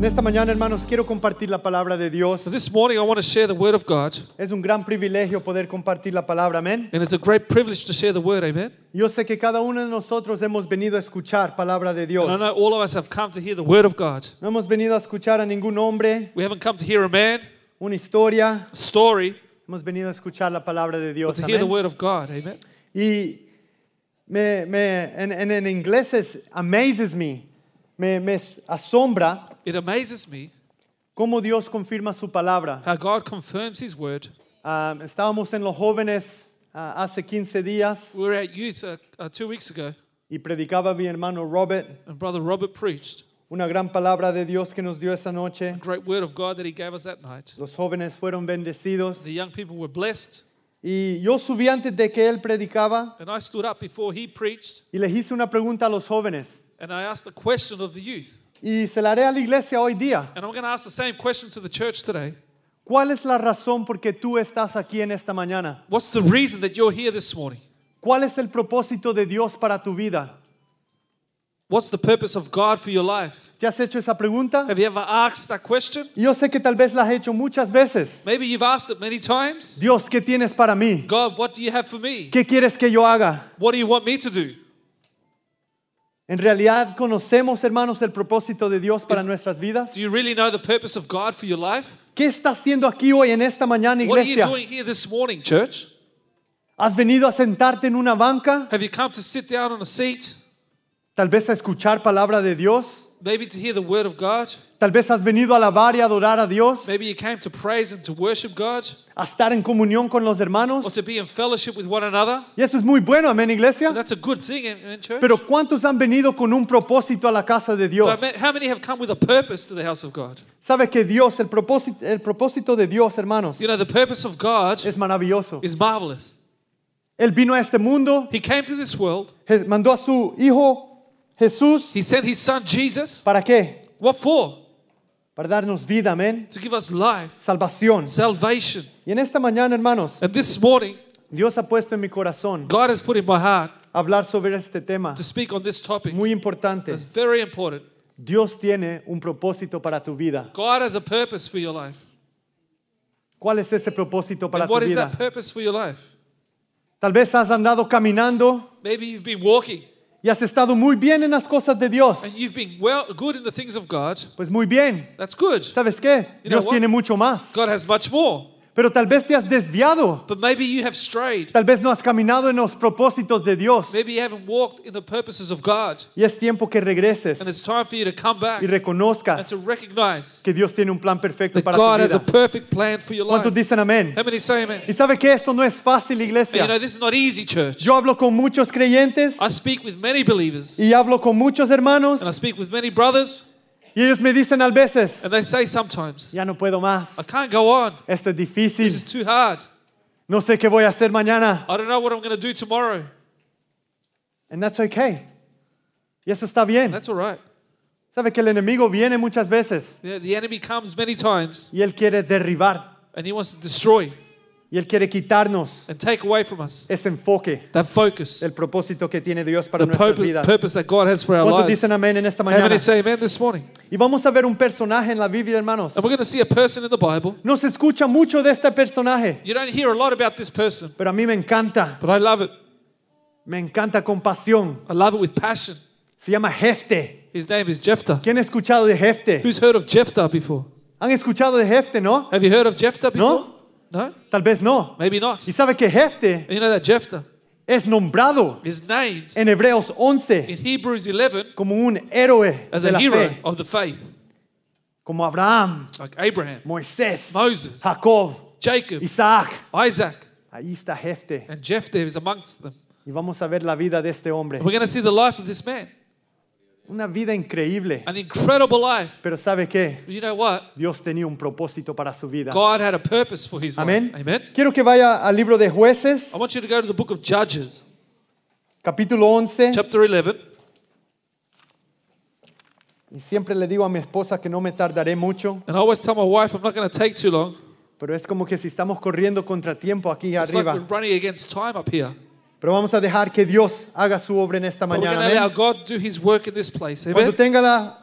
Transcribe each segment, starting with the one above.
En esta mañana, hermanos, quiero compartir la palabra de Dios. This morning, I want to share the Word of God, Es un gran privilegio poder compartir la palabra, amén. and it's a great privilege to share the Word, amen? Yo sé que cada uno de nosotros hemos venido a escuchar palabra de Dios. And I know all of us have come to hear the Word of God. No hemos venido a escuchar a ningún hombre, We haven't come to hear a man, una historia. a story, Hemos venido a escuchar la palabra de but Dios. to hear the amén. Word of God, amen? Y me, me- en, en- en inglés es amazes me, me, me asombra It amazes me cómo Dios confirma su palabra. how God confirms His Word. Ah, estábamos en los jóvenes ah, hace 15 días We were at youth uh, uh, two weeks ago, y predicaba mi hermano Robert and Brother Robert preached una gran palabra de Dios que nos dio esa noche. a great Word of God that he gave us that night. Los jóvenes fueron bendecidos. The young people were blessed, Y yo subí antes de que él predicaba and I stood up before he preached, y les hice una pregunta a los jóvenes. and I asked the question of the youth. Y se la haré a la iglesia hoy día. And I'm going to ask the same question to the church today. ¿Cuál es la razón por qué tú estás aquí en esta mañana? What's the reason that you're here this morning? ¿Cuál es el propósito de Dios para tu vida? What's the purpose of God for your life? ¿Te has hecho esa pregunta? Have you ever asked that question? Y yo sé que tal vez la has hecho muchas veces. Maybe you've asked it many times. Dios, ¿qué tienes para mí? God, what do you have for me? ¿Qué quieres que yo haga? What do you want me to do? ¿En realidad conocemos, hermanos, el propósito de Dios para nuestras vidas? Do you really know the purpose of God for your life? ¿Qué estás haciendo aquí hoy en esta mañana, What are you iglesia? doing here this morning, church? ¿Has venido a sentarte en una banca? Have you come to sit down on a seat? Tal vez a escuchar palabra de Dios. Maybe to hear the word of God? Tal vez has venido a alabar y adorar a Dios. Maybe you came to praise and to worship God? A estar en comunión con los hermanos. Or to be in fellowship with one another? Y eso es muy bueno, amén, iglesia. That's a good thing, in church? Pero ¿cuántos han venido con un propósito a la casa de Dios? But how many have come with a purpose to the house of God? Sabe que Dios, el propósito, el propósito de Dios, hermanos, You know, the purpose of God es maravilloso. is marvelous. Él vino a este mundo, He came to this world, mandó a su hijo Jesús. He sent His Son Jesus. ¿Para qué? What for? Para darnos vida, amén. To give us life, Salvación. salvation. Y en esta mañana, hermanos, And this morning, Dios ha puesto en mi corazón God has put in my heart hablar sobre este tema to speak on this topic. muy importante. It's very important. Dios tiene un propósito para tu vida. God has a purpose for your life. ¿Cuál es ese propósito para And tu what is vida? that purpose for your life? Tal vez has andado caminando Maybe you've been walking y has estado muy bien en las cosas de Dios. and you've been well good in the things of God. Pues muy bien. That's good. ¿Sabes qué? You Dios tiene mucho más. God has much more. Pero tal vez te has desviado. But maybe you have strayed. Tal vez no has caminado en los propósitos de Dios. Maybe you haven't walked in the purposes of God. Y es tiempo que regreses And it's time for you to come back y and reconozcas to recognize que Dios tiene un plan perfecto that para God tu has a vida. perfect plan for your life. ¿Cuántos dicen amén? How many say amen? Y sabe que esto no es fácil, And you iglesia. know, this is not easy, church. Yo hablo con muchos creyentes I speak with many believers y hablo con muchos hermanos and I speak with many brothers, y ellos me dicen a veces, and they say sometimes, ya no puedo más. I can't go on. Esto es This difícil. is too hard. No sé qué voy a hacer mañana. I don't know what I'm going to do tomorrow. And that's okay. Y eso está bien. That's all right. Sabe que el enemigo viene muchas veces The, the enemy comes many times y él quiere derribar and he wants to destroy y él quiere quitarnos and take away from us ese enfoque that focus, del propósito que tiene Dios para the nuestras purpose, vidas. purpose that God has for our ¿Cuántos lives. dicen amén en esta How mañana? many say amen this morning? Y vamos a ver un personaje en la Biblia, hermanos. And we're going to see a person in the Bible. No se escucha mucho de este personaje, You don't hear a lot about this person, pero a mí me encanta. but I love it. Me encanta con pasión. I love it with passion. Se llama Jefte. His name is Jephthah. ¿Quién ha escuchado de Jefte? Who's heard of Jephthah before? ¿Han escuchado de Jefte, no? Have you heard of Jephthah before? No. No? Tal vez no. Maybe not. Y sabe que Jefte And you know that Jephthah es nombrado is named en Hebreos 11 in Hebrews 11 como un héroe as de a la hero fe, of the faith, como Abraham, like Abraham, Moisés, Moses, Jacob, Jacob, Isaac. Isaac, Ahí está Jefte. and Jephthah is amongst them. Y vamos a ver la vida de este hombre. We're going to see the life of this man. Una vida increíble. an incredible life. Pero ¿sabe qué? But you know what? Dios tenía un propósito para su vida. God had a purpose for his Amén. life. Amen. Quiero que vaya al libro de jueces, I want you to go to the book of Judges, capítulo 11. chapter 11. Y siempre le digo a mi esposa que no me tardaré mucho, And I always tell my wife I'm not going to take too long. pero es como que si estamos corriendo contra tiempo aquí It's like we're arriba. running against time up here. Pero vamos a dejar que Dios haga su obra en esta But we're going mañana. to allow amén. God to do his work in this place. Cuando Amen. tenga la,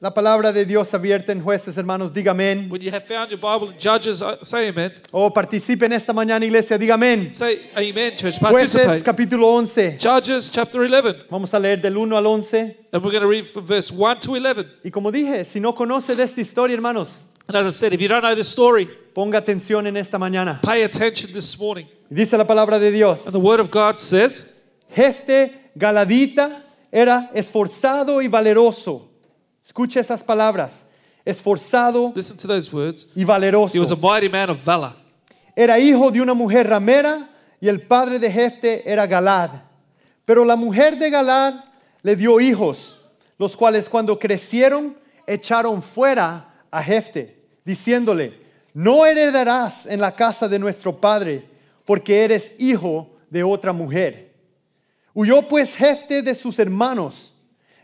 la palabra de Dios abierta en jueces, hermanos, diga amén. When you have found your Bible in Judges, uh, say amen. O participe en esta mañana, iglesia, diga amén. Say amen, church. Jueces, Participate. capítulo 11. Judges chapter 11. Vamos a leer del 1 al 11. And we're going to read from verse 1 to 11. Y como dije, si no conoce de esta historia, hermanos, And as I said, if you don't know this story, ponga atención en esta mañana. pay attention this morning. Dice la palabra de Dios. And the word of God says, Jefte Galadita era esforzado y valeroso. Escucha esas palabras. Esforzado listen to those words. y valeroso. He was a mighty man of valor. Era hijo de una mujer ramera y el padre de Jefte era Galad. Pero la mujer de Galad le dio hijos, los cuales cuando crecieron echaron fuera a Jefte, diciéndole, no heredarás en la casa de nuestro padre, porque eres hijo de otra mujer. Huyó pues Jefte de sus hermanos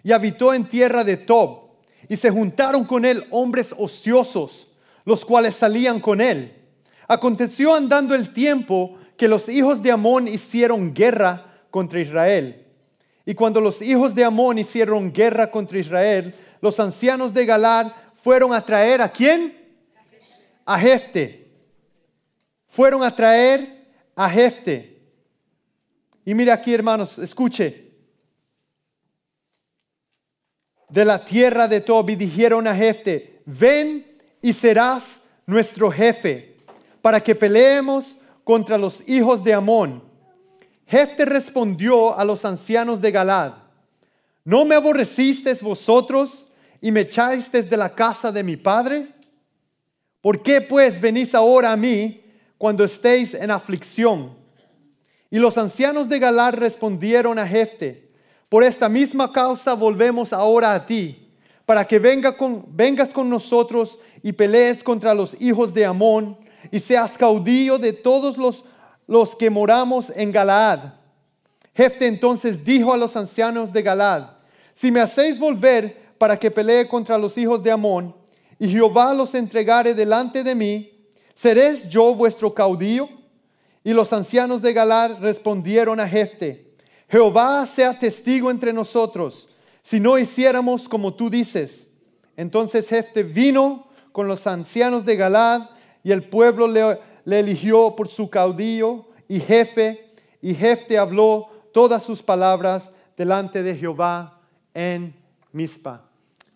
y habitó en tierra de Tob, y se juntaron con él hombres ociosos, los cuales salían con él. Aconteció andando el tiempo que los hijos de Amón hicieron guerra contra Israel. Y cuando los hijos de Amón hicieron guerra contra Israel, los ancianos de Galad fueron a traer a quién? A Jefte. Fueron a traer a Jefte. Y mire aquí, hermanos, escuche. De la tierra de Tob dijeron a Jefte, ven y serás nuestro jefe, para que peleemos contra los hijos de Amón. Jefte respondió a los ancianos de Galad, ¿no me aborrecisteis vosotros y me echasteis de la casa de mi padre? ¿Por qué pues venís ahora a mí cuando estéis en aflicción? Y los ancianos de Galad respondieron a Jefte, por esta misma causa volvemos ahora a ti, para que vengas con nosotros y pelees contra los hijos de Amón y seas caudillo de todos los, los que moramos en Galaad. Jefte entonces dijo a los ancianos de Galad, si me hacéis volver para que pelee contra los hijos de Amón, y Jehová los entregare delante de mí, ¿seréis yo vuestro caudillo? Y los ancianos de Galad respondieron a Jefte, Jehová sea testigo entre nosotros, si no hiciéramos como tú dices. Entonces Jefte vino con los ancianos de Galad y el pueblo le, le eligió por su caudillo y jefe, y Jefte habló todas sus palabras delante de Jehová en Mizpa.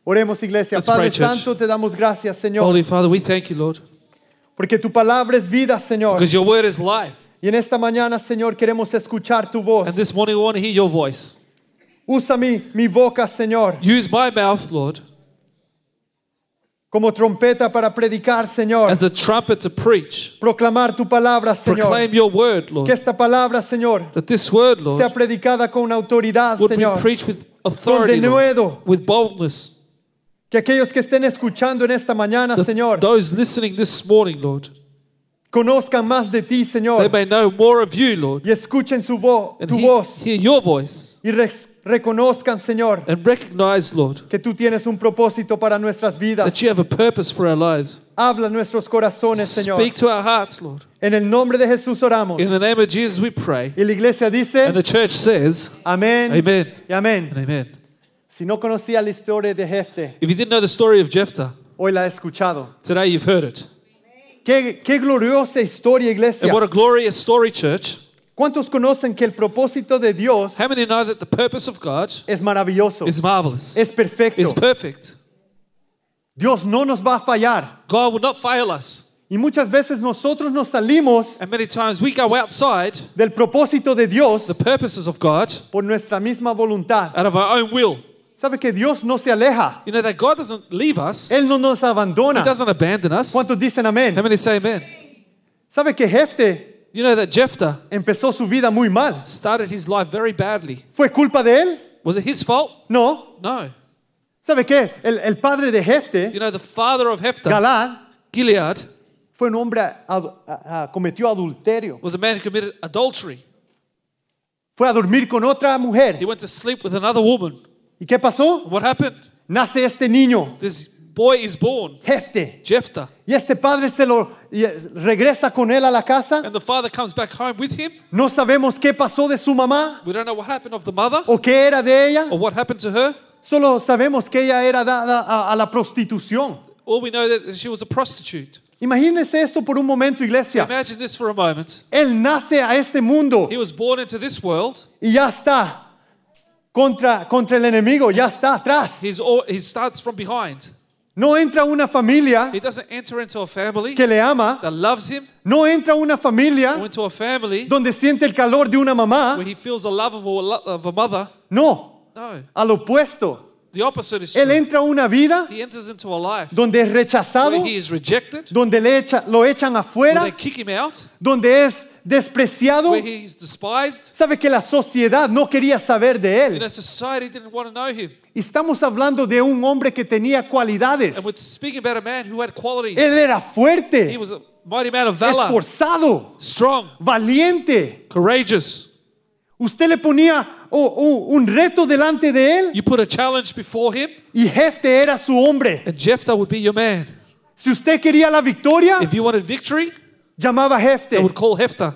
Oremos iglesia, Let's Padre pray. Santo, te damos gracias, Señor, Holy Father, we thank you, Lord, porque tu palabra es vida, Señor. because your word is life. Y en esta mañana, Señor, queremos escuchar tu voz. And this morning we want to hear your voice. Usa mi, mi boca, Señor, Use my mouth, Lord, como trompeta para predicar, Señor. as a trumpet to preach. Proclamar tu palabra, Señor. Proclaim your word, Que Lord. esta palabra, Señor, That this word, Lord, sea predicada con autoridad, would be preached with authority, Lord, with boldness. Que aquellos que estén escuchando en esta mañana, That Señor, those listening this morning, Lord, conozcan más de ti, they Señor. may know more of you, Lord, Y escuchen su vo- and tu he- voz. hear your voice Y re- reconozcan, Señor, and recognize, Lord, que tú tienes un propósito para nuestras vidas. that you have a purpose for our lives. Habla nuestros corazones, Señor. Speak to our hearts, Lord. En el nombre de Jesús oramos. In the name of Jesus, we pray. Y la iglesia And dice, the church says, amén Amen y amén. and Amen. Si no conocía la historia de Jefte, If you didn't know the story of Jephthah, hoy la he escuchado. today you've heard it. Qué, qué gloriosa historia, iglesia. And what a glorious story, church. ¿Cuántos conocen que el propósito de Dios How many know that the purpose of God es maravilloso? is marvelous, Es perfecto. is perfect? Dios no nos va a fallar. God will not fail us. Y muchas veces nosotros nos salimos And many times we go outside del propósito de Dios the purposes of God por nuestra misma voluntad. out of our own will. ¿Sabe que Dios no se aleja? You know that God doesn't leave us, Él no nos He abandona. doesn't abandon us. ¿Cuántos dicen amén? How many say amen? ¿Sabe que Jefte You know that Jephthah empezó su vida muy mal? started his life very badly. ¿Fue culpa de él? Was it his fault? No. No. ¿Sabe qué? El, el padre de Jefte, You know, the father of Hephthah, Galad, Gilead, fue un hombre, adu- a- a- cometió adulterio. was a man who committed adultery. Fue a dormir con otra mujer. He went to sleep with another woman. ¿Y qué pasó? What happened? Nace este niño, This boy is born, Jefte. Jephthah, Y este padre se lo eh, regresa con él a la casa. and the father comes back home with him. No sabemos qué pasó de su mamá We don't know what happened of the mother o qué era de ella. or what happened to her. Solo sabemos que ella era dada a, a la prostitución. All we know that she was a prostitute. Imagínense esto por un momento, iglesia. Imagine this for a moment. Él nace a este mundo He was born into this world. y ya está contra, contra el enemigo, ya está atrás. He's all, he starts from behind. No entra una familia He doesn't enter into a family que le ama, that loves him no entra una or familia into a family donde siente el calor de una mamá. where he feels the love of a, lo- of a mother. No, No, al opuesto. the opposite is Él true. entra a una vida He enters into a life donde es rechazado, where he is rejected, donde le echa- lo echan where afuera, they kick him out, donde es despreciado. where he's despised. Sabe que la sociedad no quería saber de You él. know, society didn't want to know him. Estamos hablando de un hombre que tenía cualidades. And we're speaking about a man who had qualities. Él era He fuerte, was a mighty man of valor, esforzado, strong, valiente. courageous. Usted le ponía oh, oh, un reto delante de él You put a challenge before him, y Jefte era su hombre. and Jephthah would be your man. Si usted quería la victoria, If you wanted victory, llamaba Jefte. would call Hephthah.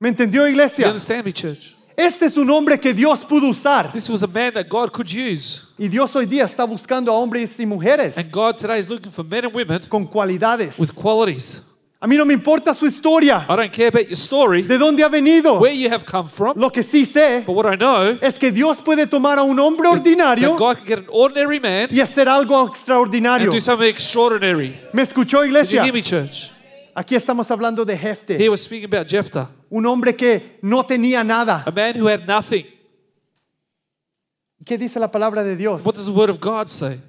¿Me entendió, Do you iglesia? understand me, church? Este es un hombre que Dios pudo usar. This was a man that God could use. Y Dios hoy día está buscando a hombres y mujeres And God today is looking for men and women con cualidades. with qualities. A mí no me importa su historia, I don't care about your story, de dónde ha venido. where you have come from, Lo que sí sé but what I know es que Dios puede tomar a un hombre that ordinario God can get an ordinary man y hacer algo and extraordinario. do something extraordinary. ¿Me escuchó, Did you iglesia? hear me, church? Aquí estamos hablando de Jefte, Here we're speaking about Jephthah, un hombre que no tenía nada. a man who had nothing. ¿Qué dice la palabra de Dios? What does the word of God say?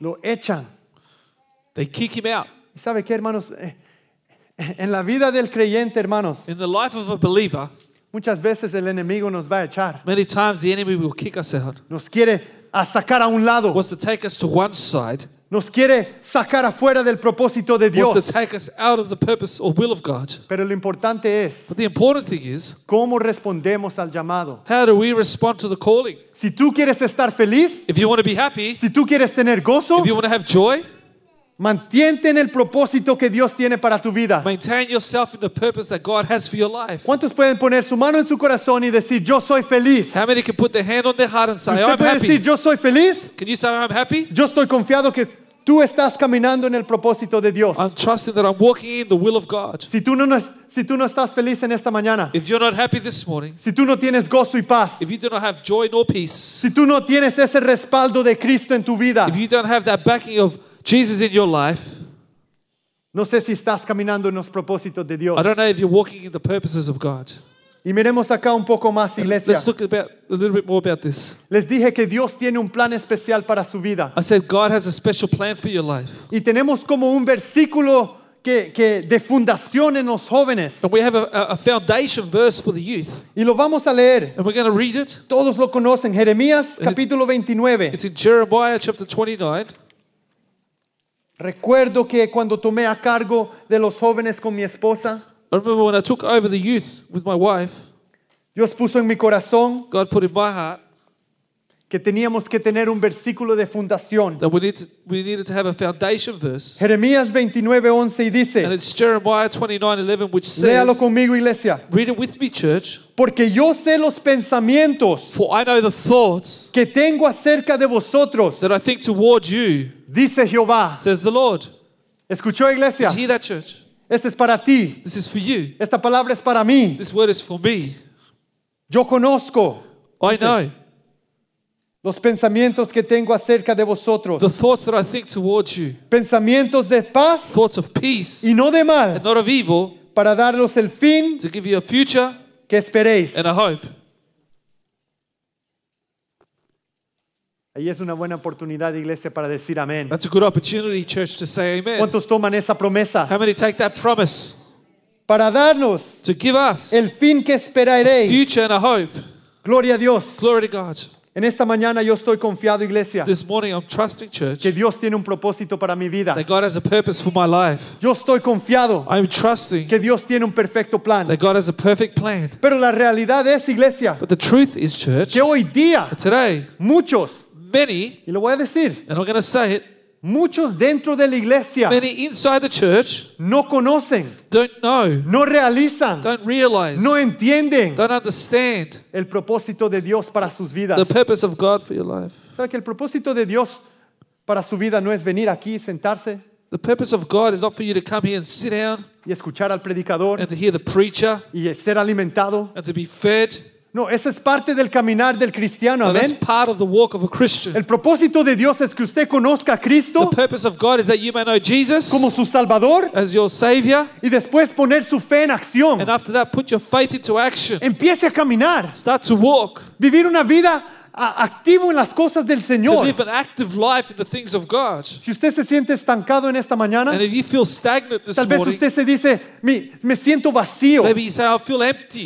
Lo echan. They kick him out. ¿Y sabe qué, hermanos? Eh, En la vida del creyente, hermanos, In the life of a believer, muchas veces el enemigo nos va a echar. many times the enemy will kick us out. Nos quiere a sacar a un lado. To take us to one side, Nos quiere sacar afuera del propósito de wants to Dios. take us out of the purpose or will of God. Pero lo importante es But the important thing is, cómo respondemos al llamado. how do we respond to the calling? Si tú quieres estar feliz, If you want to be happy, si tú quieres tener gozo, if you want to have joy, mantente en el propósito que Dios tiene para tu vida. maintain yourself in the purpose that God has for your life. ¿Cuántos pueden poner su mano en su corazón y decir, yo soy feliz? How many can put their hand on their heart and say, Usted I'm puede decir, happy? yo soy feliz. Can you say, I'm happy? Yo estoy confiado que tú estás caminando en el propósito de Dios. I'm trusting that I'm walking in the will of God. Si tú no, si tú no estás feliz en esta mañana, If you're not happy this morning, si tú no tienes gozo y paz, if you do not have joy nor peace, si tú no tienes ese respaldo de Cristo en tu vida, if you don't have that backing of Jesus in your life, no sé si estás caminando en los propósitos de Dios. I don't know if you're walking in the purposes of God. Y miremos acá un poco más, iglesia. Let's look about a little bit more about this. Les dije que Dios tiene un plan especial para su vida. I said God has a special plan for your life. Y tenemos como un versículo que, que de fundación en los jóvenes. And we have a, a- foundation verse for the youth. Y lo vamos a leer. And we're going to read it. Todos lo conocen. Jeremías And it's- capítulo 29. It's in Jeremiah chapter 29. Recuerdo que cuando tomé a cargo de los jóvenes con mi esposa, I remember when I took over the youth with my wife, Dios puso en mi corazón God put in my heart que teníamos que tener un versículo de fundación. that we, need to, we needed to have a foundation verse. Jeremías 29, 11 y And dice, it's Jeremiah 29 11, which léalo says, conmigo iglesia, Read it with me, church. porque yo sé los pensamientos For I know the thoughts que tengo acerca de vosotros, that I think towards you, dice Jehová. says the Lord. ¿Escuchó iglesia? Did you hear that, church? Este es para ti. This is for you. Esta palabra es para mí. This word is for me. Yo conozco I Dice, know los pensamientos que tengo acerca de vosotros. the thoughts that I think towards you, Pensamientos de paz thoughts of peace y no de mal, and not of evil, para daros el fin to give you a future que esperéis. and a hope. Ahí es una buena oportunidad, iglesia, para decir amén. That's a good opportunity, church, to say amen. ¿Cuántos toman esa promesa? How many take that promise Para darnos to give us el fin que esperaréis. future and a hope? Gloria a Dios. Glory to God. En esta mañana yo estoy confiado, iglesia, This morning I'm trusting, church, que Dios tiene un propósito para mi vida. that God has a purpose for my life. Yo estoy confiado I'm trusting que Dios tiene un perfecto plan. that God has a perfect plan. Pero la realidad es, iglesia, But the truth is, church, que hoy día today, muchos, many, y lo voy a decir, and I'm going to say it, muchos dentro de la iglesia many inside the church no conocen, don't know, no realizan, don't realize, no entienden don't understand el propósito de Dios para sus vidas. the purpose of God for your life. ¿Sabe que el propósito de Dios para su vida no es venir aquí, sentarse The purpose of God is not for you to come here and sit down y escuchar al predicador and to hear the preacher y ser alimentado? and to be fed. No, eso es parte del caminar del cristiano, No, that's amén. part of the walk of a Christian. El propósito de Dios es que usted conozca a The Cristo purpose of God is that you may know Jesus como su Salvador as your Savior, y después poner su fe en acción. and after that, put your faith into action. Empiece a caminar, Start to walk, vivir una vida activo en las cosas del to Señor. live an active life in the things of God. Si usted se siente estancado en esta mañana, And if you feel stagnant this tal vez usted se dice, "Mi- me siento vacío,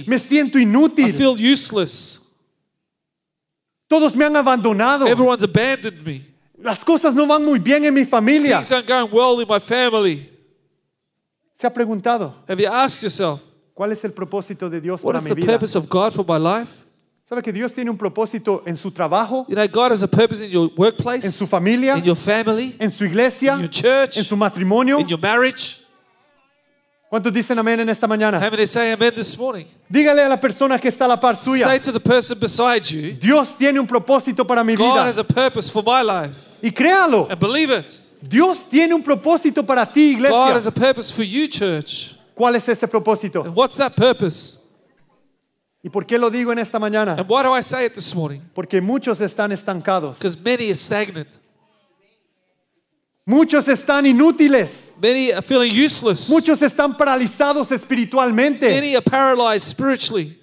me siento inútil, feel useless, todos me han abandonado, everyone's abandoned me, las cosas no van muy bien en mi familia. things aren't going well in my family. ¿Se ha preguntado Have you asked yourself, cuál es el propósito de Dios what para mi vida? ¿Sabe que Dios tiene un propósito en su trabajo, You know, God has a purpose in your en workplace, su familia, in your family, en su iglesia, in your church, en su matrimonio? in your marriage. ¿Cuántos dicen amén en esta mañana? How many say amen this morning? Dígale a la persona que está a la par Say suya, to the person beside you, Dios tiene un propósito para mi God vida. has a purpose for my life. Y créalo, And believe it. Dios tiene un propósito para ti, God has iglesia. a purpose for you, church. ¿Cuál es ese propósito? And what's that purpose? ¿Y por qué lo digo en esta mañana? And why do I say it this morning? Porque muchos están estancados. Because many are stagnant. Muchos están inútiles. Many are feeling useless. Muchos están paralizados espiritualmente. Many are paralyzed spiritually.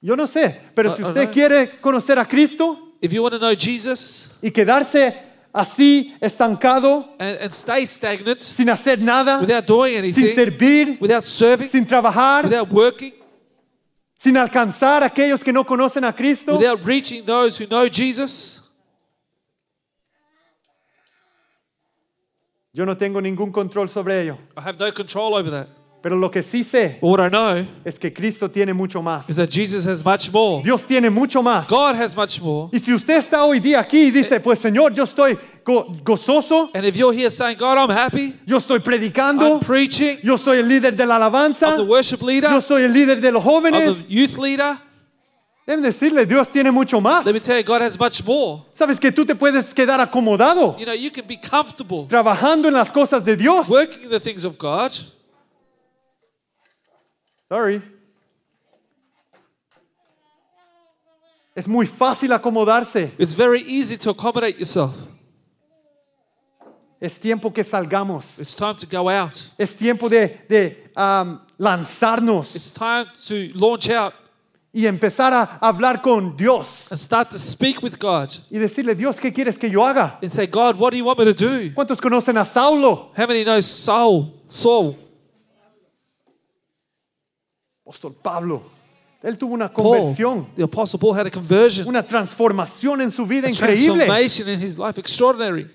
Yo no sé, pero si uh, usted uh. quiere conocer a Cristo If you want to know Jesus y quedarse así estancado, and, and stay stagnant sin hacer nada, without doing sin anything, servir, without serving, sin trabajar, without working, sin alcanzar a aquellos que no conocen a Cristo, without reaching those who know Jesus, yo no tengo ningún control sobre ello. I have no control over that. Pero lo que sí sé But what I know es que Cristo tiene mucho más. is that Jesus has much more. Dios tiene mucho más. God has much more. Y si usted está hoy día aquí y dice, pues Señor, yo estoy go- gozoso, And if you're here saying, God, I'm happy, yo estoy predicando, I'm preaching, yo soy el líder de la alabanza, I'm the worship leader, yo soy el líder de los I'm jóvenes, the youth leader, deben decirle, Dios tiene mucho más. let me tell you, God has much more. Sabes que tú te puedes quedar acomodado You know, you can be comfortable trabajando en las cosas de Dios. working in the things of God. Sorry. Es muy fácil acomodarse. It's very easy to accommodate yourself. Es tiempo que salgamos. It's time to go out. Es tiempo de, de, um, lanzarnos It's time to launch out y empezar a hablar con Dios and start to speak with God y decirle, Dios, ¿qué quieres que yo haga? and say, God, what do you want me to do? ¿Cuántos conocen a Saulo? How many know Saul? Saul, Apóstol Pablo. Él tuvo una Paul, conversión, the Apostle Paul had a conversion, una transformación en su vida a increíble. transformation in his life, extraordinary.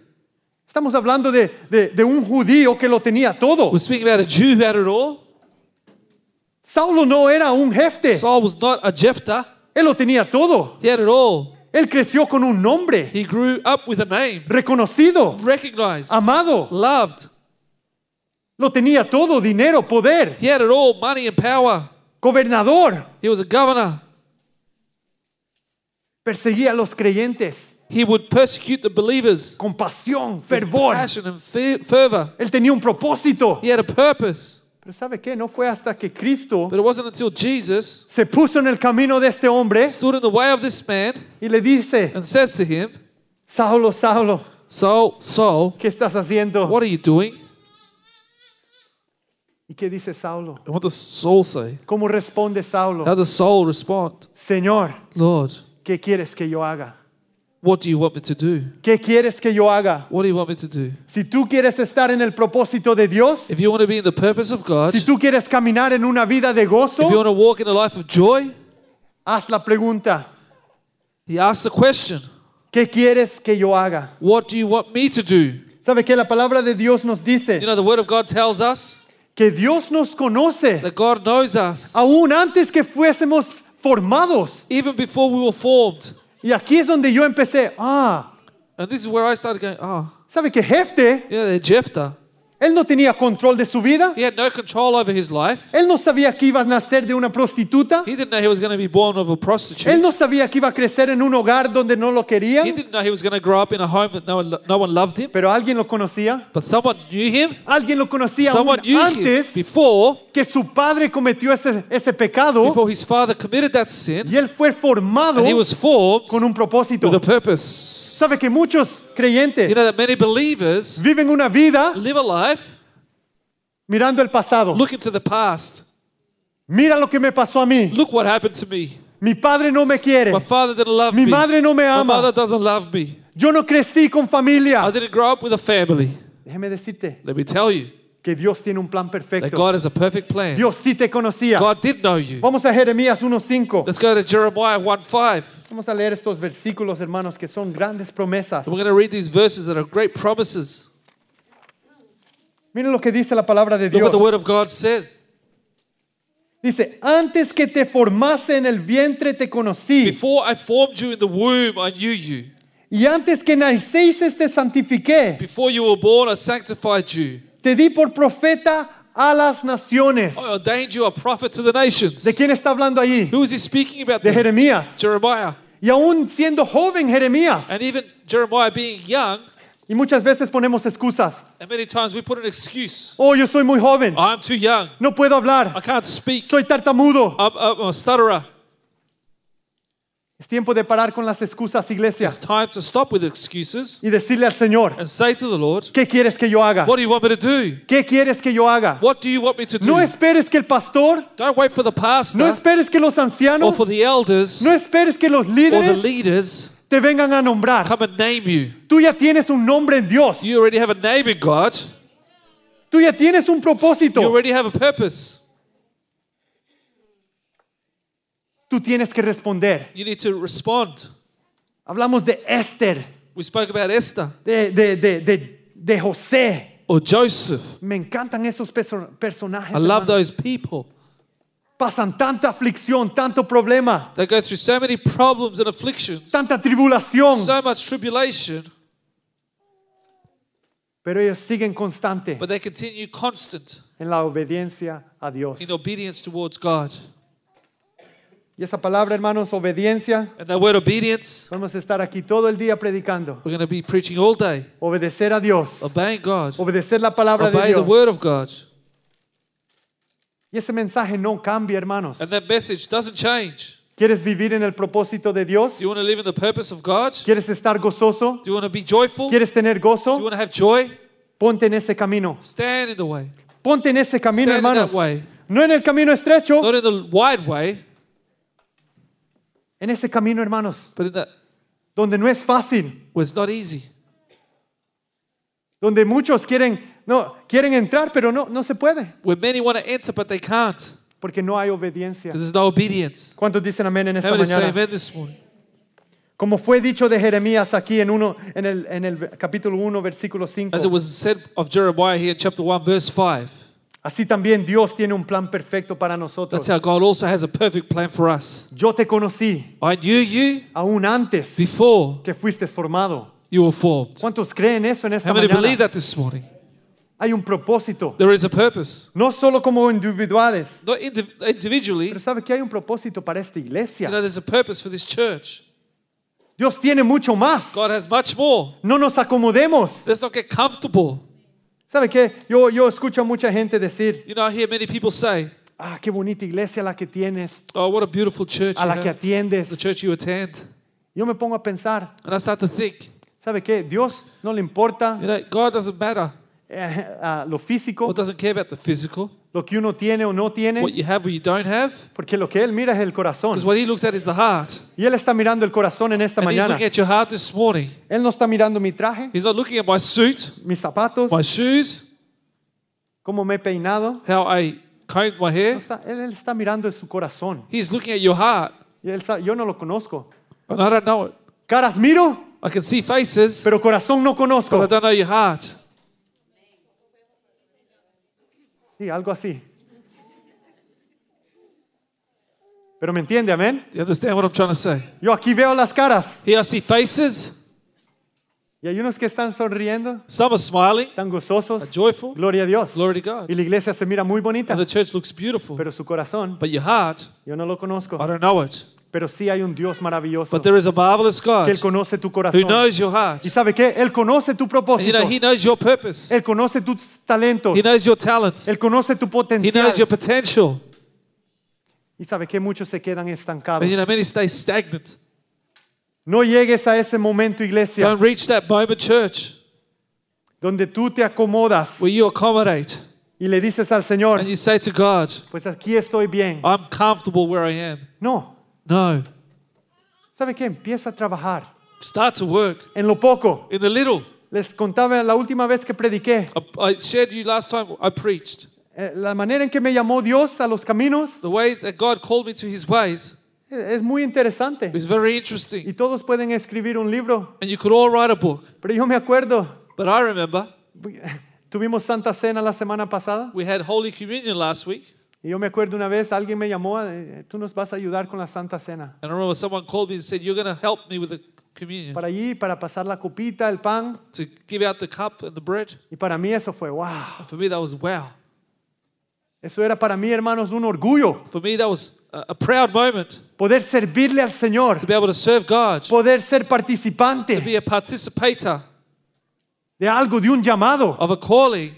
Estamos hablando de, de- de un judío que lo tenía todo. We're speaking about a Jew who had it all. Saulo no era un jefe, Saul was not a Jephthah. él lo tenía todo. He had it all. Él creció con un nombre He grew up with a name, reconocido, recognized, amado. loved. Lo tenía todo, dinero, poder, He had it all, money and power. Gobernador. He was a governor. Perseguía a los creyentes He would persecute the believers. con pasión, with fervor. passion and fe- fervor. Él tenía un propósito. He had a purpose. Pero ¿sabe qué? No fue hasta que Cristo But it wasn't until Jesus se puso en el camino de este hombre stood in the way of this man y le dice, and says to him, Saulo, Saulo, Saul, Saul, ¿qué estás haciendo? what are you doing? ¿Y qué dice Saulo? And what does Saul say? ¿Cómo responde Saulo? How does Saul respond? Señor, Lord, ¿qué quieres que yo haga? what do you want me to do? ¿Qué quieres que yo haga? What do you want me to do? Si tú quieres estar en el propósito de Dios, If you want to be in the purpose of God, si if tú quieres caminar en una vida de you gozo, want to walk in a life of joy, haz la pregunta, He asks a question ¿qué quieres que yo haga? What do you want me to do? ¿Sabe que la palabra de Dios nos dice You know, the Word of God tells us que Dios nos conoce that God knows us aún antes que fuésemos formados? even before we were formed. Y aquí es donde yo empecé, ah, And this is where I started going, oh, ¿sabe que Jefte, yeah, Jephthah. Él no tenía control de su vida? He had no control over his life. Él no sabía que iba a nacer de una prostituta. He didn't know he was going to be born of a prostitute. Él no sabía que iba a crecer en un hogar donde no lo He querían. didn't know he was going to grow up in a home that no one, no one loved him. Pero alguien lo conocía. But someone knew him. Alguien lo conocía Someone aún knew him antes before, que su padre cometió ese, ese pecado before his father committed that sin. y él fue formado And he was formed con un propósito. with a purpose. Sabe que muchos creyentes You know that many believers viven una vida live a life mirando el pasado. looking to the past. Mira lo que me pasó a mí. Look what happened to me. Mi padre no me quiere. My father didn't love Mi me. madre no me My ama. mother doesn't love me. Yo no crecí con I familia. didn't grow up with a family. Déjeme decirte Let me tell you que Dios tiene un plan that perfecto. God has a perfect plan. Dios sí te conocía. God did know you. Vamos a Jeremías 1.5. Let's go to Jeremiah 1 5. Vamos a leer estos versículos, hermanos, que son grandes promesas. We're going to read these verses that are great promises. Miren lo que dice la palabra de Look Dios. what the Word of God says. Dice, antes que te formase en el vientre te conocí. Before I formed you in the womb, I knew you. Y antes que nacieses te santifiqué. Before you were born, I sanctified you. Te di por profeta a las naciones. I ordained you a prophet to the nations. ¿De quién está hablando allí? Who is he speaking about? De there? Jeremías. Jeremiah. Y aún siendo joven Jeremías. And even Jeremiah being young, Y muchas veces ponemos excusas. and many times we put an excuse. Oh, yo soy muy joven. I'm too young. No puedo I hablar. can't speak. Soy tartamudo. I'm, I'm a stutterer. Es tiempo de parar con las excusas, iglesia. It's time to stop with excuses Y decirle al Señor, and say to the Lord, ¿qué quieres que yo haga? What do you want me to do? ¿Qué quieres que yo haga? What do you want me to do? No esperes que el pastor, Don't wait for the no pastor esperes que los or ancianos, for the elders no esperes que los or the líderes leaders te vengan a nombrar. come and name you. Tú ya tienes un nombre en Dios. You already have a name in God. Tú ya tienes un You propósito. already have a purpose. Tú tienes que responder. You need to respond. Hablamos de Esther, We spoke about Esther de, de, de, de, de José. or Joseph. Me encantan esos perso- personajes. I love hermano. those people. Pasan tanta aflicción, tanto problema, They go through so many problems and afflictions, tanta tribulación, so much tribulation, pero ellos siguen constante but they continue constant en la obediencia a Dios. in obedience towards God. Y esa palabra, hermanos, obediencia, And that word obedience, vamos a estar aquí todo el día predicando. we're going to be preaching all day, Obedecer a Dios, obeying God, obedecer la palabra de obey the Dios. word of God. Y ese mensaje no cambia, hermanos. And that message doesn't change. ¿Quieres vivir en el propósito de Dios? Do you want to live in the purpose of God? Do ¿Quieres estar gozoso? you want to be joyful? Do ¿Quieres tener you gozo? want to have joy? Ponte en ese camino. Stand in the way. Ponte en ese camino, Stand in hermanos. that way. No en el camino estrecho, Not in the wide way, en ese camino, hermanos, but that donde no es fácil, it's not easy. donde muchos quieren, no, quieren entrar, pero no, no se puede, Where many want to enter, but they can't porque no hay obediencia. because there's no obedience. ¿Cuántos dicen amén en esta say mañana? amen this morning? Como fue dicho de Jeremías aquí en, uno, en, el, en el capítulo 1, versículo 5. As it was said of Jeremiah here in chapter 1, verse 5. Así también Dios tiene un plan perfecto para nosotros. That's how God also has a perfect plan for us. Yo te conocí I knew you aún antes before que fuiste formado. you were formed. ¿Cuántos creen eso en esta How many mañana? believe that this morning? Hay un propósito, There is a purpose. no solo como individuales, Not indiv- individually, pero sabe que hay un propósito para esta you iglesia. know, there's a purpose for this church. Dios tiene mucho más. God has much more. No nos acomodemos. Let's not get comfortable. ¿Sabe qué? Yo, yo escucho a mucha gente decir, You know, I hear many people say, ah, qué bonita iglesia la que tienes, Oh, what a beautiful church a you la que have, atiendes. the church you attend. Yo me pongo a pensar, And I start to think, ¿sabe qué? Dios no le importa you know, God doesn't matter. eh, ah, lo físico, God doesn't care about the physical, lo que uno tiene o no what tiene, you have or you don't have, porque lo que Él mira es el corazón. because what He looks at is the heart. Y Él está mirando el corazón en esta And He's mañana. looking at your heart this morning. Él no está mirando mi traje, He's not looking at my suit, mis zapatos, my shoes, cómo me he peinado. how I combed my No hair. está- él, él está mirando su corazón. He's looking at your heart. Y él sa- yo no lo conozco. And I don't know it. Caras miro, I can see faces, pero corazón no but I conozco. don't know your heart. Sí, algo así. Pero me entiende, amén. You understand what I'm trying to say? Yo aquí veo las caras Here I see faces. Y hay unos que están sonriendo, Some are smiling, están gozosos. are joyful. Gloria a Dios. Glory to God. Y la iglesia se mira muy bonita, And the church looks beautiful. pero su corazón, But your heart, yo no lo conozco. I don't know it. Pero sí hay un Dios maravilloso But there is a marvelous que God Él conoce tu who corazón. knows your heart. ¿Y sabe qué? Él conoce tu And you propósito. know, He knows your purpose. Él conoce tus talentos. He knows your talents. Él conoce tu He potencial. knows your potential. Y sabe que muchos se quedan estancados. And you know, many stay stagnant. No llegues a ese momento, iglesia, Don't reach that moment, church, donde tú te acomodas where you accommodate y le dices al Señor, and you say to God, pues aquí estoy bien. I'm comfortable where I am. No. No. ¿Sabe qué? Empieza a trabajar Start to work en lo poco. in the little. Les contaba la última vez que prediqué, I, I shared you last time I preached. eh, la manera en que me llamó Dios a los caminos The way that God called me to his ways es muy interesante. is very Y interesting. todos pueden escribir un libro, And you could all write a book. pero yo me acuerdo, But I remember tuvimos Santa Cena la semana pasada we had Holy Communion last week. y yo me acuerdo una vez alguien me llamó, eh, tú nos vas a ayudar con la Santa Cena. And I remember someone called me and said, You're going to help me with the communion Para allí, para pasar la copita, el pan. to give out the cup and the bread. Y para mí eso fue, wow. And for me, that was wow. Eso era para mí, hermanos, un orgullo. For me, that was a, proud moment Poder servirle al Señor. to be able to serve God, to Poder ser participante be a participator de algo, de un llamado. of a calling.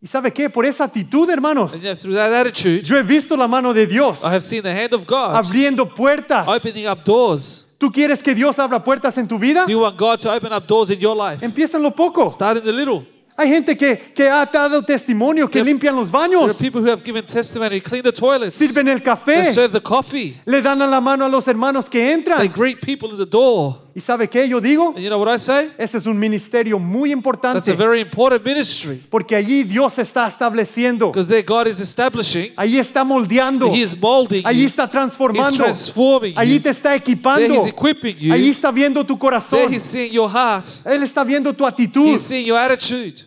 ¿Y sabe qué? Por esa actitud, hermanos, And yet, through that attitude, yo he visto la mano de Dios I have seen the hand of God abriendo puertas. opening up doors. ¿Tú quieres que Dios abra puertas en tu vida? Do you want God to open up doors in your life? Empieza en lo poco. Start in the little. Hay gente que, que ha dado testimonio, que There- limpian los There are baños, people who have given testimony, clean the toilets, sirven el they café, serve the coffee, le dan la mano a los hermanos que they entran. greet people at the door. ¿Y sabe qué? Yo digo, And you know what I say? ese es un ministerio muy That's importante a very important ministry porque allí Dios está estableciendo, because there God is establishing, allí está moldeando, He is molding allí you, está He's transformando, transforming allí you. te está There equipando, He's equipping allí you. está viendo tu There corazón, He's seeing your heart. Él está viendo tu actitud. He's seeing your attitude.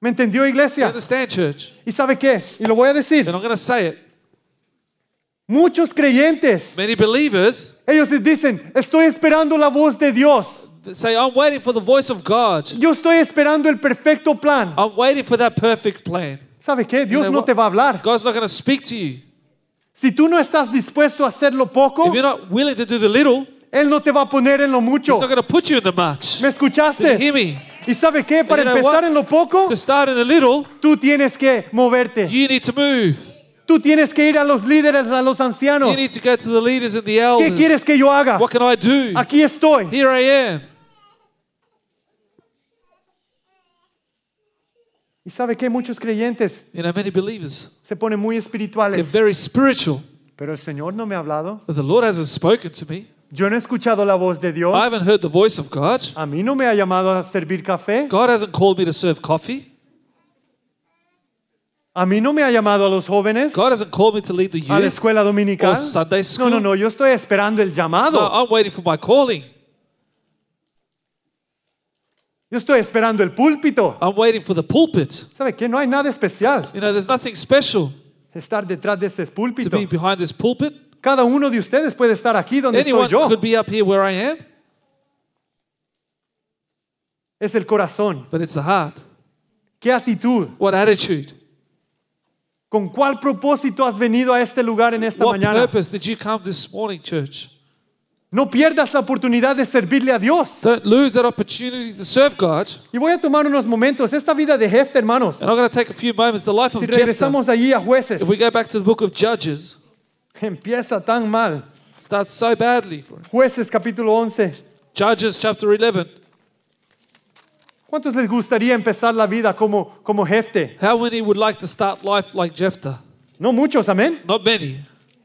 ¿Me entendió, You iglesia? understand, church? ¿Y sabe qué? Y lo voy a decir. And I'm going to say it. Muchos creyentes, Many believers ellos dicen, estoy esperando la voz de Dios. say, I'm waiting for the voice of God. Yo estoy esperando el perfecto plan. I'm waiting for that perfect plan. ¿Sabe qué? Dios know no what? te va a hablar. God's not going to speak to you. Si tú no estás dispuesto a hacer lo poco, If you're not willing to do the little, Él no te va a poner en lo mucho. He's not going to put you in the much. ¿Me Did you escuchaste? hear me? ¿Y sabe qué? Para you know empezar what? en lo poco, To start in the little, tú tienes que moverte. you need to move. Tú tienes que ir a los líderes, a los ancianos. You need to go to the leaders and the ¿Qué elders. quieres que yo haga? What can I do? Aquí estoy. Here I am. ¿Y sabe qué? Muchos creyentes You know, many believers, se ponen muy they're espirituales. very spiritual, Pero el Señor no me ha hablado. but the Lord hasn't spoken to me. Yo no he escuchado la voz de Dios. I haven't heard the voice of God. A mí no me ha llamado a servir café. God hasn't called me to serve coffee. A mí no me ha llamado a los jóvenes God hasn't called me to lead the a la youth. escuela dominical. or Sunday No, school. no, no. Yo estoy esperando el No, llamado. I'm waiting for my calling. Yo estoy esperando el púlpito. I'm waiting for the pulpit. ¿Sabe qué? No hay nada especial You know, there's nothing special estar detrás de este to púlpito. be behind this pulpit. Cada uno de ustedes puede estar aquí donde estoy Anyone yo. could be up here where I am, Es el corazón. but it's the heart. ¿Qué actitud? What attitude? ¿Con cuál propósito has venido a este lugar en esta What mañana? purpose did you come this morning, church? No pierdas la oportunidad de servirle a Dios. Don't lose that opportunity to serve God. Y voy a tomar unos momentos. Esta vida de Jefte, hermanos. And I'm going to take a few moments. The life of Si Jephthah. regresamos allí a jueces, If we go back to the book of Judges, empieza tan mal. it starts so badly for him. Jueces capítulo 11. Judges chapter 11. ¿Cuántos les gustaría empezar la vida como, como Jefte? How many would like to start life like Jephthah? No muchos, amén. Not many.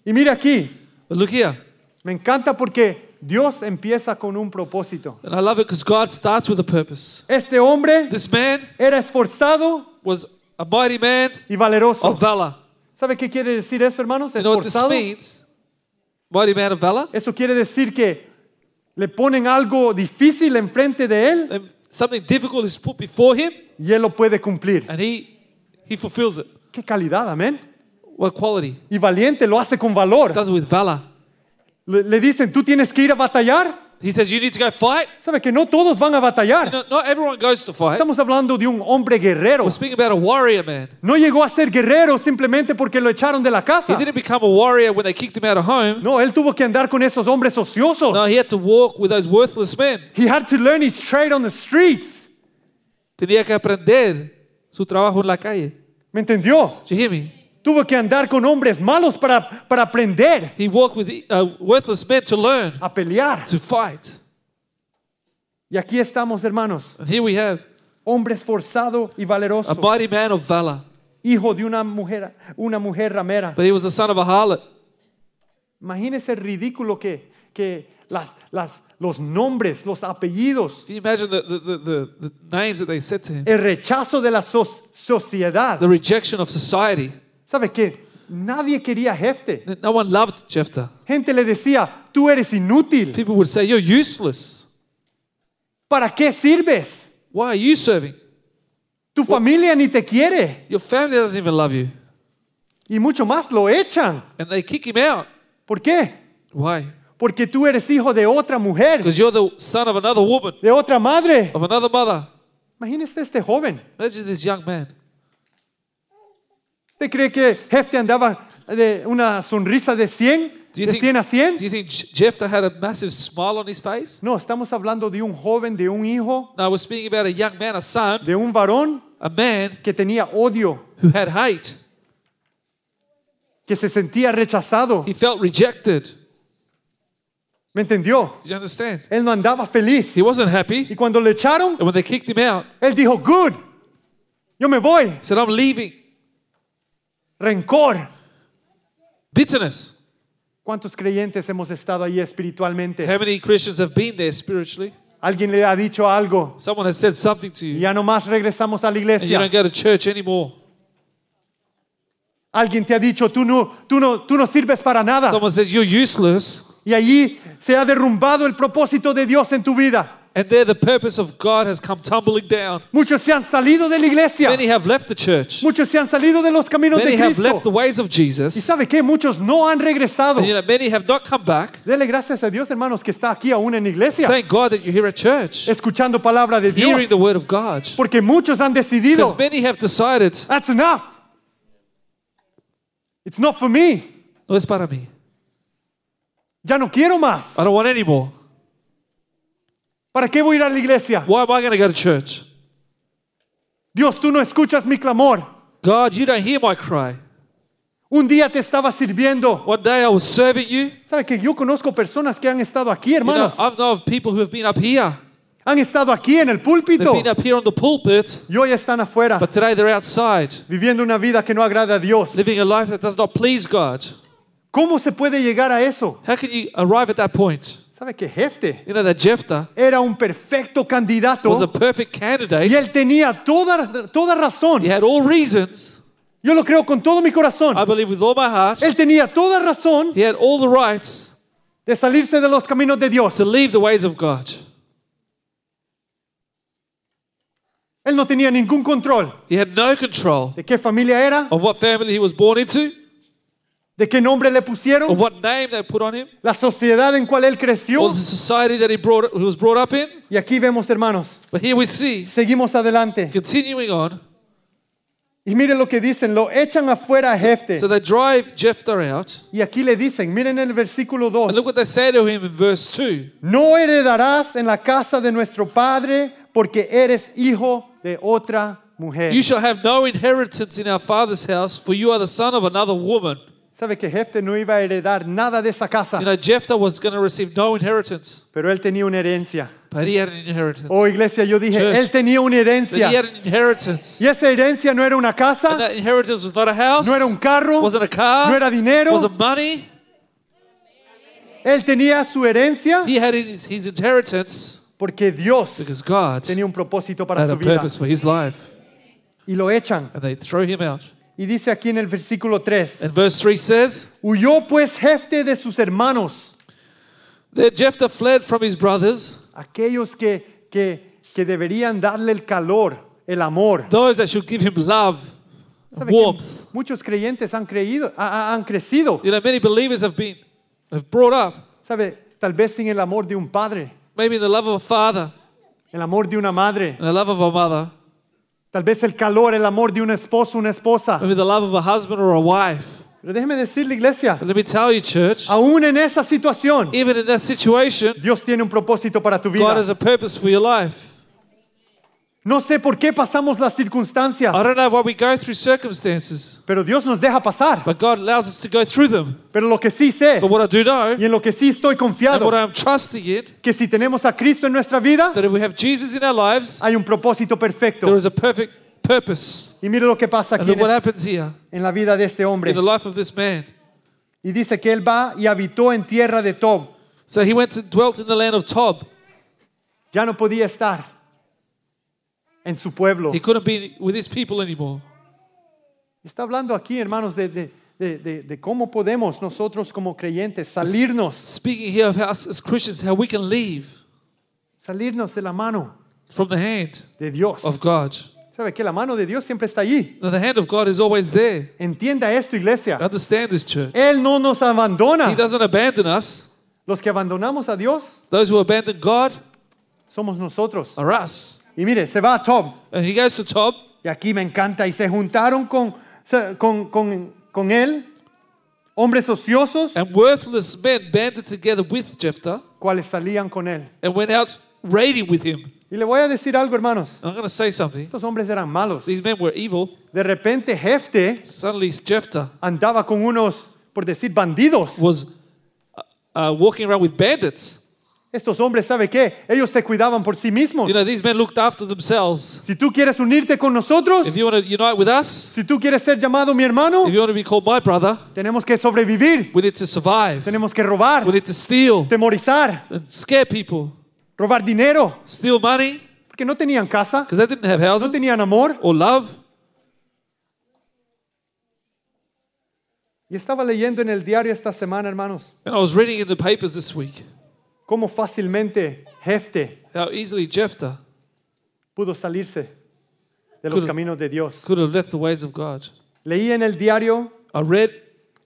Y mira aquí, But look here. me encanta porque Dios empieza con un propósito. And I love it because God starts with a purpose. Este hombre This man era esforzado was a mighty man y valeroso. of valor. ¿Sabe qué quiere decir eso, hermanos? You know what this means? Mighty man of valor. Eso quiere decir que le ponen algo difícil enfrente de él And something difficult is put before him y él lo puede cumplir. and he, he fulfills it. Qué calidad, amén. What quality? Y valiente lo hace con valor. Does it with valor. Le, le dicen, tú tienes que ir a batallar. He says, You need to go fight. Sabe que no todos van a batallar. No, not everyone goes to fight. Estamos hablando de un hombre guerrero. We're speaking about a warrior man. No llegó a ser guerrero simplemente porque lo echaron de la He casa. didn't become a warrior when they kicked him out of home. No, él tuvo que andar con esos hombres ociosos. No, he had to walk with those worthless men. He had to learn his trade on the streets. Tenía que aprender su trabajo en la calle. ¿Me entendió? Did you hear me? Tuvo que andar con hombres malos para, para aprender He walked with uh, worthless men to learn, a pelear. to fight. Y aquí estamos, hermanos. And here we have Hombre esforzado y a valeroso. mighty man of valor. Hijo de una mujer, una mujer ramera. But he was the son of a harlot. Imagínese el ridículo que, que las, las, los nombres, los apellidos, Can you imagine the, the, the, the, the names that they said to him? el rechazo de la so- sociedad. The rejection of society. ¿Sabe qué? Nadie quería a Jefte. No one loved Jephthah. Gente le decía, tú eres inútil. People would say, You're useless. ¿Para qué sirves? Why are you serving? Tu familia ni te quiere. Your family doesn't even love you. Y mucho más lo echan. And they kick him out. ¿Por qué? Why? Porque tú eres hijo de otra mujer, Because you're the son of another woman, de otra madre. of another mother. Imagínese este joven. Imagine this young man. ¿Usted cree que Jefte andaba de una sonrisa de 100? Do you, ¿De think, 100 a 100? do you think Je- Jephthah had a massive smile on his face? No, estamos hablando de un joven, de un hijo, No, we're speaking about a young man, a son, de un varón a man que tenía odio, who had hate. que se sentía rechazado. He felt rejected. ¿Me entendió? Did you understand? Él no andaba feliz. He wasn't happy. Y cuando le echaron, And when they kicked him out, él dijo, good, yo me voy. he said, I'm leaving. Rencor. Bitterness. ¿Cuántos creyentes hemos estado ahí espiritualmente? How many Christians have been there spiritually? Alguien le ha dicho algo Someone has said something to you, ya nomás regresamos a la and you iglesia. don't go to church anymore. Alguien te ha dicho, tú no, tú no, tú no sirves para nada. Someone says, You're useless. Y allí se ha derrumbado el propósito de Dios en tu vida. And there the purpose of God has come tumbling down. Muchos se han salido de la iglesia. Many have left the church. Muchos se han salido de los caminos Many de have left the ways of Y Jesus. sabe qué? Muchos no han regresado. And you know, many have not come back. Dele gracias a Dios, hermanos, que está aquí aún en iglesia, Thank God that you're here at church, escuchando palabra de Dios. hearing the word of God. Porque muchos han decidido, Because many have decided, that's enough. It's not for me. no es para mí. Ya no quiero más. I don't want any more. ¿Para qué voy a ir a la iglesia? Why am I going to go to church? Dios, tú no escuchas mi clamor. God, you don't hear my cry. Un día te estaba sirviendo. One day I was serving you. ¿Sabe que yo conozco personas que han estado aquí, You know, hermanos? I know of people who have been up here. Han estado aquí en el They've púlpito been up here on the pulpit, y hoy están afuera, but today they're outside, viviendo una vida que no agrada a Dios. living a life that does not please God. ¿Cómo se puede llegar a eso? How can you arrive at that point? ¿Sabe que Jefte You know that Jephthah era un perfecto candidato was a perfect y candidate. él tenía toda, toda razón? He had all reasons. Yo lo creo con todo mi corazón. I believe with all my heart. Él tenía toda razón He had all the rights de salirse de los caminos de Dios. to leave the ways of God. Él no tenía ningún control He had no control de qué familia era, of what family he was born into, de qué nombre le of pusieron, what name they put on him, la sociedad en cual él creció. or the society that he, brought, he was brought up in. Y aquí vemos, hermanos, But here we see, seguimos adelante. continuing on, Y miren lo que dicen, lo echan afuera a Jefte. so they drive Jephthah out. Y aquí le dicen, miren el versículo And 2, look what they say to him in verse 2. no heredarás en la casa de nuestro padre porque eres hijo de otra mujer. You shall have no inheritance in our father's house, for you are the son of another woman. Sabe que Jefte no iba a heredar nada de esa casa, You know, Jephthah was going to receive no inheritance, pero él tenía una herencia. but he had an inheritance. Oh, iglesia, yo dije, Church. él tenía una That herencia. he had an inheritance. Y esa herencia no era una And casa, that inheritance was not a house, no era un carro, wasn't a car, no era dinero. wasn't money. Él tenía su herencia He had his, his inheritance porque Dios because God tenía un propósito para had su a vida. purpose for his life. Y lo echan. And they throw him out. Y dice aquí en el versículo 3, And verse 3 says, huyó pues Jefte de sus hermanos, Then Jephthah fled from his brothers, aquellos que, que, que deberían darle el calor, el amor. those that should give him love, ¿Sabe que warmth. Muchos creyentes han creído, ha- ha- han crecido, You know, many believers have been have brought up ¿sabe? Tal vez sin el amor de un padre, maybe in the love of a father el amor de una madre, and the love of a mother, tal vez el calor, el amor de un esposo, una esposa. maybe the love of a husband or a wife. Pero déjeme decirle, iglesia, But let me tell you, church, aún en esa situación, even in that situation, Dios tiene un propósito para tu God vida. has a purpose for your life. No sé por qué pasamos las circunstancias, I don't know why we go through circumstances, pero Dios nos deja pasar. but God allows us to go through them. Pero lo que sí sé, But what I do know, y en lo que sí estoy and confiado, what I'm trusting in, que si tenemos a Cristo en nuestra vida, that if we have Jesus in our lives, hay un propósito perfecto. there is a perfect purpose. Y mire lo que pasa And aquí then en, what happens here en la vida de este hombre. in the life of this man? Y dice que él va y habitó en tierra de Tob. So he went and dwelt in the land of Tob. Ya no podía estar en su pueblo. He couldn't be with his people anymore. Está hablando aquí, hermanos, de, de- de- de- de cómo podemos nosotros como creyentes salirnos, Speaking here of us as Christians, how we can leave salirnos de la mano from the hand de Dios. of God. ¿Sabe que la mano de Dios siempre está allí? Now, the hand of God is always there. Entienda esto, iglesia. Understand this, church. Él no nos He abandona. doesn't abandon us. Los que abandonamos a Dios Those who abandon God somos nosotros. are us. Y mire, se va a Tob. And he goes to Tob, Y aquí me encanta. Y se juntaron con, con, con, con él hombres ociosos, and worthless men banded together with Jephthah cuales salían con él. and went out raiding with him. Y le voy a decir algo, hermanos. I'm going to say something. Estos hombres eran malos. These men were evil. De repente Jefte Suddenly, Jephthah andaba con unos, por decir, bandidos. was uh, uh, walking around with bandits. Estos hombres, ¿sabe qué? Ellos se cuidaban por sí mismos. You know, these men looked after themselves. Si tú quieres unirte con nosotros, If you want to unite with us, si tú quieres ser llamado mi hermano, if you want to be called my brother, tenemos que sobrevivir. we need to survive. Tenemos que robar, We need to steal temorizar, and scare people, robar dinero. steal money Porque no tenían casa, because they didn't have no houses tenían amor. or love. Y estaba leyendo en el diario esta semana, hermanos, And I was reading in the papers this week cómo fácilmente Jefte how easily Jephthah pudo salirse de los Could- caminos de Dios. could have left the ways of God. Leí en el diario I read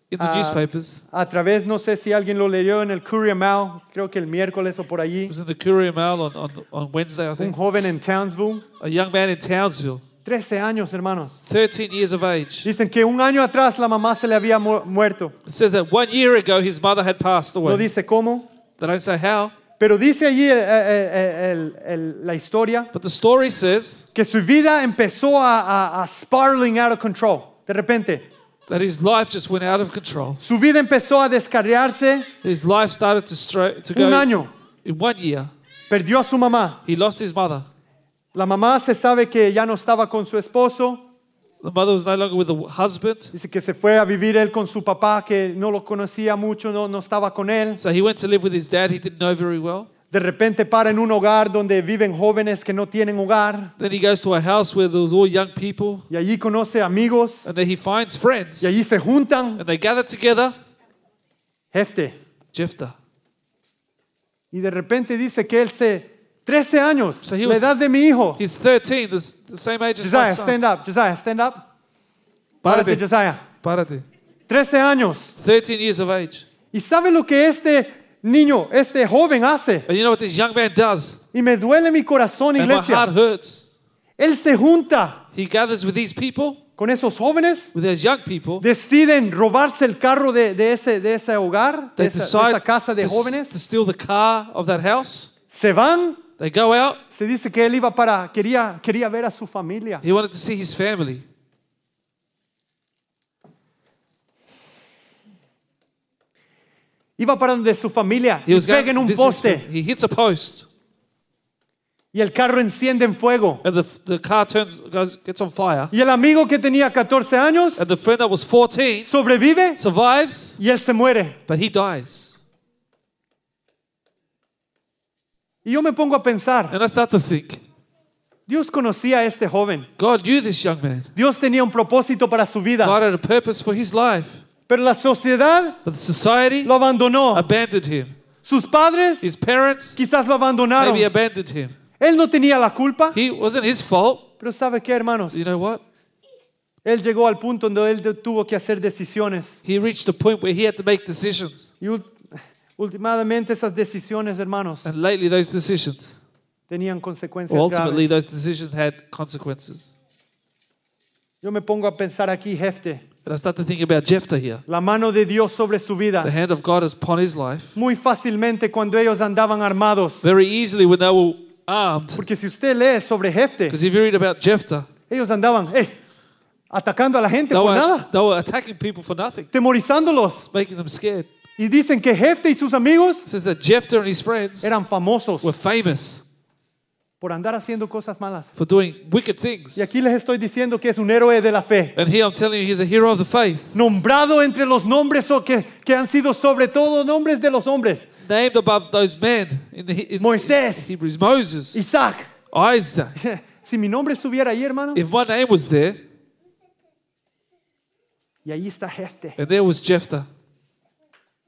in the Ah. newspapers, a través, no sé si alguien lo leyó en el Courier Mail, creo que el miércoles o por allí, it was in the Courier Mail on, on, on Wednesday, I un think. joven en Townsville, A young man in Townsville, 13 años, hermanos. 13 years of age. Dicen que un año atrás la mamá se le había mu- muerto. It says that one year ago his mother had passed No away. dice cómo, Don't say how, pero dice allí eh, el- el- la historia but the story says que su vida empezó a, a- a spiraling out of control. De repente, that his life just went out of control. su vida empezó a descarriarse His life started to, to un go año. in one year. Perdió a su mamá. He lost his mother. La mamá se sabe que ya no estaba con su esposo. The mother was no longer with the husband. Dice que se fue a vivir él con su papá, que no lo conocía mucho, no, no estaba con él. So he went to live with his dad he didn't know very well. De repente para en un hogar donde viven jóvenes que no tienen hogar. Then he goes to a house where there was all young people, Y allí conoce amigos. and then he finds friends, Y allí se juntan. and they gather together. Jefte. Jephthah. Y de repente dice que él se... 13 años, So he la was- edad de mi hijo. He's 13, the, the same age as my Josiah, son. stand up. Josiah, stand up. Párate, Párate, Josiah. párate. 13 años. 13 years of age. ¿Y sabe lo que este niño, este joven hace? And you know what this young man does? Y me duele mi corazón, And my iglesia. heart hurts. Él se junta He gathers with these people, con esos jóvenes, with those young people. deciden robarse el carro de, de ese, de ese hogar, de esa, de esa casa de to, jóvenes. to steal the car of that house. Se van. They go out. Se dice que él iba para, quería, quería ver a su familia. He wanted to see his family. Iba para donde su familia He y was going pega en to un visit his poste. He hits a post, y el carro enciende en fuego. and the, the car turns, goes, gets on fire. Y el amigo que tenía 14 años And the friend that was 14 sobrevive survives, y él se muere. but he dies. Y yo me pongo a pensar, And I start to think, Dios conocía a este joven. God knew this young man. Dios tenía un propósito para su vida. God had a purpose for his life. Pero la sociedad But the society lo abandonó. abandoned him. Sus padres His parents quizás lo abandonaron. maybe abandoned him. Él no tenía la culpa. He wasn't his fault. Pero ¿sabe qué, hermanos? You know what? Él llegó al punto donde él tuvo que hacer decisiones. He reached a point where he had to make decisions. Y últimamente esas decisiones, hermanos, And lately, those decisions, tenían consecuencias or ultimately, graves. those decisions had consequences. Yo me pongo a pensar aquí, Jefte, And I start to think about Jephthah here. la mano de Dios sobre su vida. The hand of God is upon his life. Muy fácilmente cuando ellos andaban armados. Very easily when they were armed. Porque si usted lee sobre Jefte, Because if you read about Jephthah, ellos andaban eh, atacando a la gente they por were, nada, they were attacking people for nothing, temorizándolos. making them scared. Y dicen que Jefte y sus amigos It says that Jephthah and his friends eran famosos were famous por andar haciendo cosas malas. for doing wicked things. Y aquí les estoy diciendo que es un héroe de la fe. And here I'm telling you, he's a hero of the faith, nombrado entre los nombres o que, que han sido sobre todo nombres de los hombres. named above those men in the in Moisés, Hebrews Moses, Isaac. Isaac. Si mi nombre estuviera ahí, hermano, If my name was there, y ahí está Jefte. and there was Jephthah,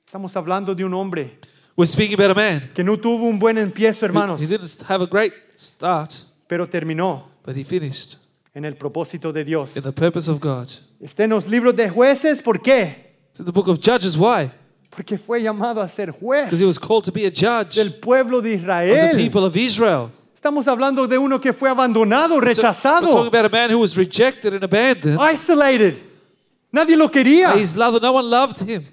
Estamos hablando de un hombre we're speaking about a man. que no tuvo un buen empiezo, who- hermanos, He didn't have a great start, pero terminó but he finished en el propósito de Dios. in the purpose of God. Está en los libros de jueces, ¿por qué? It's in the book of Judges. Why? Porque fue llamado a ser juez Because he was called to be a judge del of pueblo de the Israel. people of Israel. Estamos hablando de uno que fue abandonado, So- We're talking rechazado, about a man who was rejected and abandoned. isolated. Nadie lo quería. He's loved, no one loved him.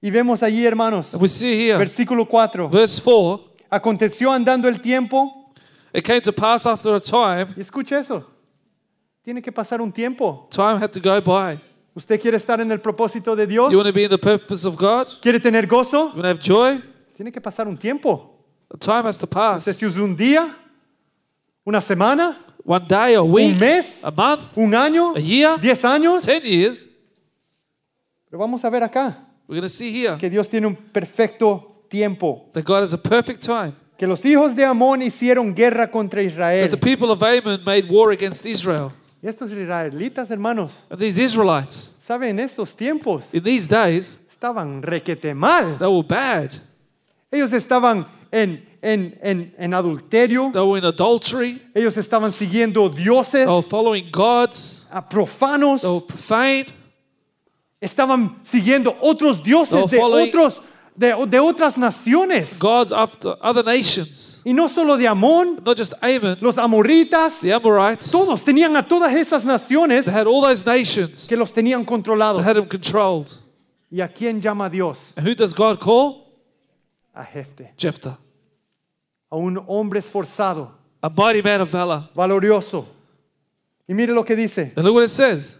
Y vemos allí, hermanos, we see here, versículo 4. verse 4 Aconteció andando el tiempo. it came to pass after a time, Y escucha eso. Tiene que pasar un tiempo. time had to go by. ¿Usted quiere estar en el propósito de Dios? You want to be in the purpose of God? ¿Quiere tener gozo? You want to have joy? Tiene que pasar un tiempo. The time has to No sé pass. si es un día, una semana, One day, a week, un mes, a month, un año, a year, diez años. 10 years. Pero vamos a ver acá We're going to see here que Dios tiene un perfecto tiempo. that God has a perfect time. Que los hijos de Amón hicieron guerra contra That the people of Ammon made war against Israel. Y estos israelitas, hermanos, And these Israelites, saben, en estos tiempos in these days, estaban requete mal. they were bad. Ellos estaban en, en, en, en adulterio. They were in adultery. Ellos estaban siguiendo dioses They were following gods. ah, profanos. They were profane. Estaban siguiendo otros dioses de, otros, de, de otras naciones. Gods after other nations. Y no solo de Amón, Not just Ammon, los amorritas, the Amorites. todos tenían a todas esas naciones They had all those nations que los tenían controlados. had them controlled. ¿Y a quién llama Dios? And who does God call? A Jefte, Jephthah, a un hombre esforzado, a mighty man of valor. valorioso. Y mire lo que dice. And look what it says.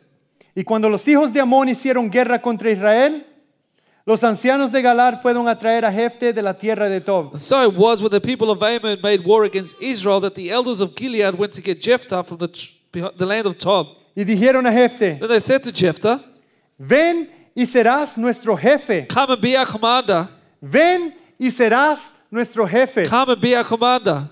Y cuando los hijos de Amón hicieron guerra contra Israel, los ancianos de Galar fueron a traer a Jefte de la tierra de Tob. And so it was when the people of Ammon made war against Israel that the elders of Gilead went to get Jephthah from the, the land of Tob. Y dijeron a Jefte, Then they said to Jephthah, ven y serás nuestro jefe. Come and be our commander. Ven y serás nuestro jefe. Come and be our commander.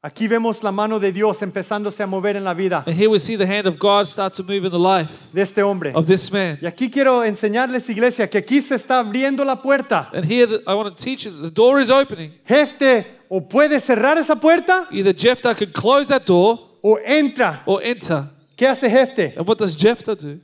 Aquí vemos la mano de Dios empezándose a mover en la vida And here we see the hand of God start to move in the life de este hombre. of this man. Y aquí quiero enseñarles, iglesia, que aquí se está abriendo la puerta. And here the, I want to teach you that the door is opening. Jefte o puede cerrar esa puerta Either Jephthah can close that door o entra. or enter. ¿Qué hace Jefte? And what does Jephthah do?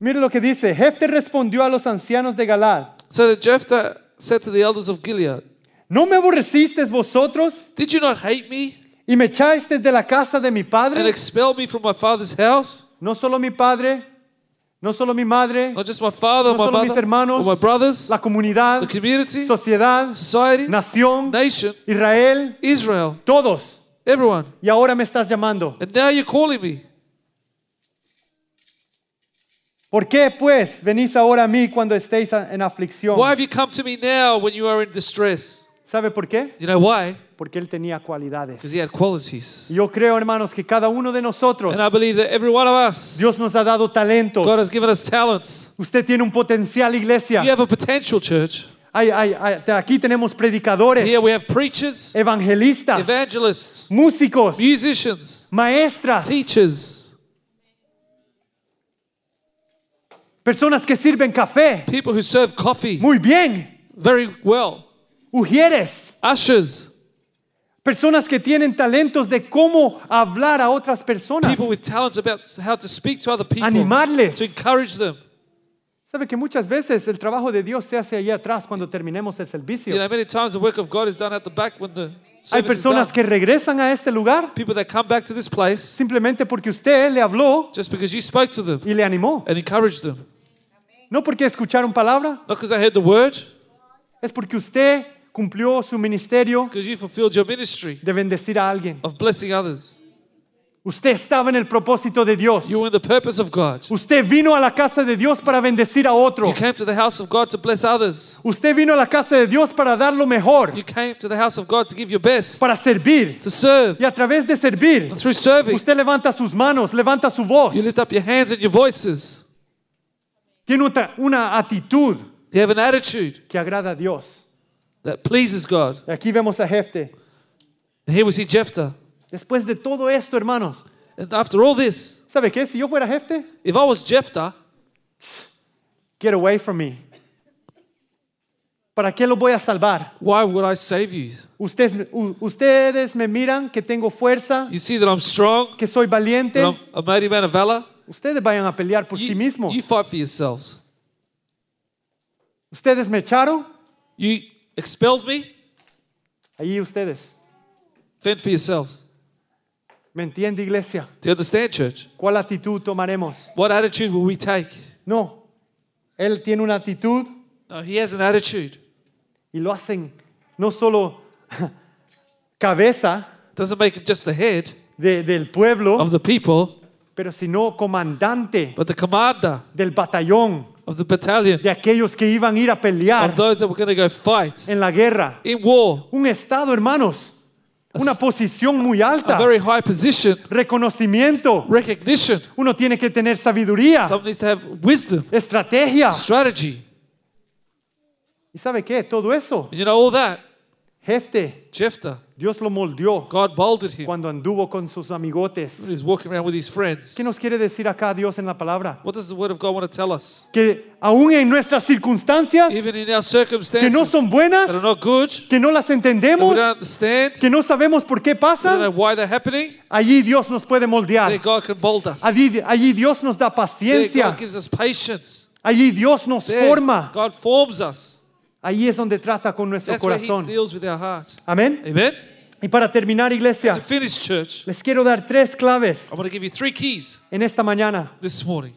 Mire lo que dice. Jefte respondió a los ancianos de Galar. So that Jephthah said to the elders of Gilead, ¿No me aborrecisteis vosotros Did you not hate me y me echasteis de la casa de mi and padre? expel me from my father's house? No solo mi padre, no solo mi madre, Not just my father, No my solo mis mother, hermanos, or my brothers, la comunidad, the community, sociedad, society, nación, nation, Israel, Israel, todos. everyone. Y ahora me estás llamando. And now you're calling me. ¿Por qué pues venís ahora a mí cuando estéis en aflicción? Why have you come to me now when you are in distress? ¿Sabe por qué? You know why? Porque él tenía cualidades. Because he had qualities. Yo creo, hermanos, que cada uno de nosotros, And I believe that every one of us, Dios nos ha dado talentos. God has given us talents. Usted tiene un potencial, iglesia. You have a potential, church. Hay- hay- hay- aquí tenemos predicadores, Here we have preachers, evangelistas, evangelists, músicos, musicians, maestras, teachers, personas que sirven café. people who serve coffee Muy bien. very well, Ujieres, ushers, personas que tienen talentos de cómo hablar a otras personas. people with talents about how to speak to other people, Animarles. to encourage them. Sabe que muchas veces el trabajo de Dios se hace allá atrás cuando terminemos el servicio. You know, many times the work of God is done at the back when the Hay personas que regresan a este lugar People that come back to this place simplemente porque usted le habló just because you spoke to them y le animó. and encouraged them. No porque escucharon palabra, heard the word, es porque usted cumplió su ministerio because you fulfilled your ministry de bendecir a alguien. of blessing others. Usted estaba en el propósito de Dios. You were in the purpose of God. Usted vino a la casa de Dios para bendecir a otro. You came to the house of God to bless others. Usted vino a la casa de Dios para dar lo mejor, You came to the house of God to give your best, para servir. to serve. Y a través de servir, And through serving, usted levanta sus manos, levanta su voz. you lift up your hands and your voices. Tiene otra- una actitud You have an attitude que agrada a Dios. That pleases God. Y aquí vemos a Jefte. And here we see Jephthah. Después de todo esto, hermanos, And after all this, ¿sabe qué? Si yo fuera Jefte, if I was Jephthah, get away from me. ¿Para qué lo voy a salvar? why would I save you? Ustedes, ustedes me miran que tengo fuerza, You see that I'm strong, que soy valiente. that I'm a mighty man of valor. Ustedes vayan a pelear por sí You, mismos. you fight for yourselves. Ustedes me echaron, You expelled me, ahí ustedes. for yourselves. ¿Me entiende, iglesia? Do you understand, church? ¿Cuál actitud tomaremos? What attitude will we take? No. Él tiene una actitud No, he has an attitude. y lo hacen no solo cabeza Doesn't make him just the head de- del pueblo, of the people, pero sino comandante but the commander del batallón, of the battalion, de aquellos que iban a ir a pelear of those that were going to go fight en la guerra. in war. Un estado, hermanos, una posición muy A alta, very high position, reconocimiento. recognition. Uno tiene que tener sabiduría, Someone needs to have wisdom, estrategia. strategy. ¿Y sabe qué? Todo eso, And you know all that. Jefte, Jephthah, Dios lo moldeó God molded him cuando anduvo con sus amigotes. when he was walking around with his friends. ¿Qué nos quiere decir acá Dios en la palabra? What does the Word of God want to tell us? Que aún en nuestras circunstancias Even in our que circumstances no son buenas, that are not good, que no las that we entendemos, don't understand, que no sabemos por qué we don't know pasan, why they're happening, allí Dios nos puede moldear. God can mold us. Allí, allí Dios nos da There paciencia. God gives us patience. Allí Dios nos There forma. God forms us. Allí es donde trata con nuestro That's where He corazón. deals with our heart. Amén. Amen? Y para terminar, iglesia, To finish, church, les quiero dar tres claves I want to give you three keys en esta mañana. this morning.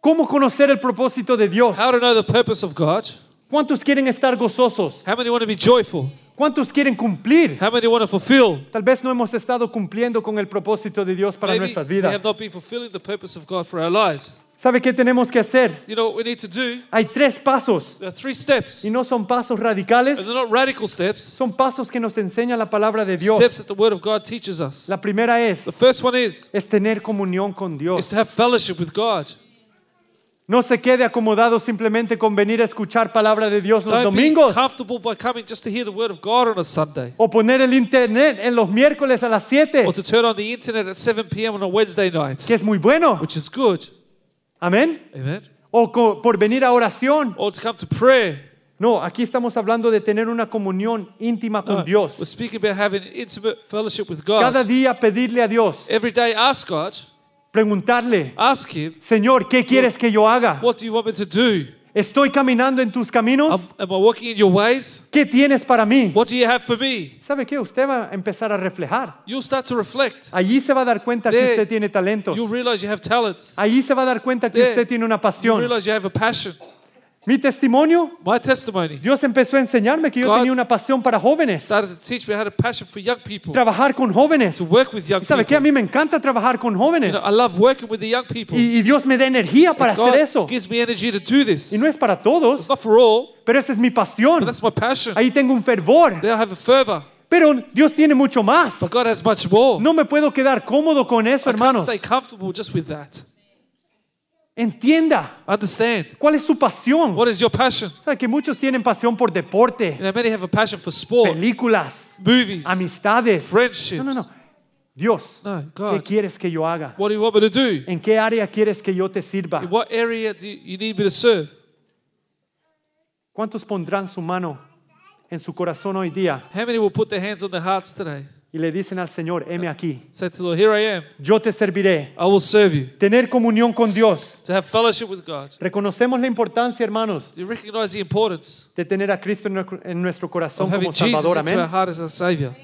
¿Cómo conocer el propósito de Dios? How to know the purpose of God. ¿Cuántos quieren estar gozosos? How many want to be joyful? ¿Cuántos quieren cumplir? How many want to fulfill? Tal vez no hemos estado cumpliendo con el propósito de Dios para Maybe nuestras we vidas. have not been fulfilling the purpose of God for our lives. ¿Sabe qué tenemos que hacer? You know what we need to do? Hay tres pasos There are three steps. y no son pasos radicales, And they're not radical steps. son pasos que nos enseña la palabra de Dios. Steps that the Word of God teaches us. La primera es, The first one is, es tener comunión con is Dios. to have fellowship with God. No se quede acomodado simplemente con venir a escuchar palabra de Dios los Don't be domingos comfortable by coming just to hear the Word of God on a Sunday. o poner el internet en los miércoles a las 7, Or to turn on the internet at 7 p.m. on a Wednesday night, que es muy bueno. which is good. Amén. Amen. O por venir a oración. Or to come to prayer. No, aquí estamos hablando de tener una comunión íntima con No, Dios. We're speaking about having intimate fellowship with Cada God. día pedirle a Dios, Every day, ask God, preguntarle, ask Him, Señor, ¿qué quieres que yo haga? what do you want me to do? ¿Estoy caminando en tus caminos? Am, am I walking in your ways? ¿Qué tienes para mí? What do you have for me? ¿Sabe qué? Usted va a empezar a reflejar. You'll start to reflect. Allí se va a dar cuenta que There, usted tiene talentos. You'll realize you have talents. Allí se va a dar cuenta que There, usted tiene una You'll pasión. realize you have a passion. Mi testimonio, My testimony Dios empezó a enseñarme que yo God tenía una pasión para jóvenes, started to teach me how to passion for young people, trabajar con jóvenes. to work with young ¿Y sabe qué? A mí me encanta trabajar con You jóvenes. know, I love working with the young people. Y, y Dios me da energía para hacer God eso. gives me energy to do this. Y no es para It's todos, not for all, pero esa es mi pasión. but that's my passion. Ahí tengo un fervor. There I have a fervor, Pero Dios tiene mucho más. but God has much more. No me puedo quedar cómodo con eso, I can't hermanos. stay comfortable just with that. Entienda Understand. cuál es su pasión. What is your passion? Sabe que muchos tienen pasión por deporte, You know, many have a passion for sport, películas, movies. amistades. Friendships. No, no, no. Dios, No, ¿qué God. quieres que yo haga? What do you want me to do? ¿En qué área quieres que yo te sirva? In what area do you, you need me to serve? ¿Cuántos pondrán su mano en su corazón hoy día How many will put their hands on their hearts today? Y le dicen al Señor, heme aquí, Say to the Lord, Here I am. yo te serviré? I will serve you. Tener comunión con Dios. To have fellowship with God. Reconocemos la importancia, hermanos, Do you recognize the importance de tener a Cristo en nuestro- en nuestro corazón of having como Jesus Salvador. into our Amén. heart as our Savior?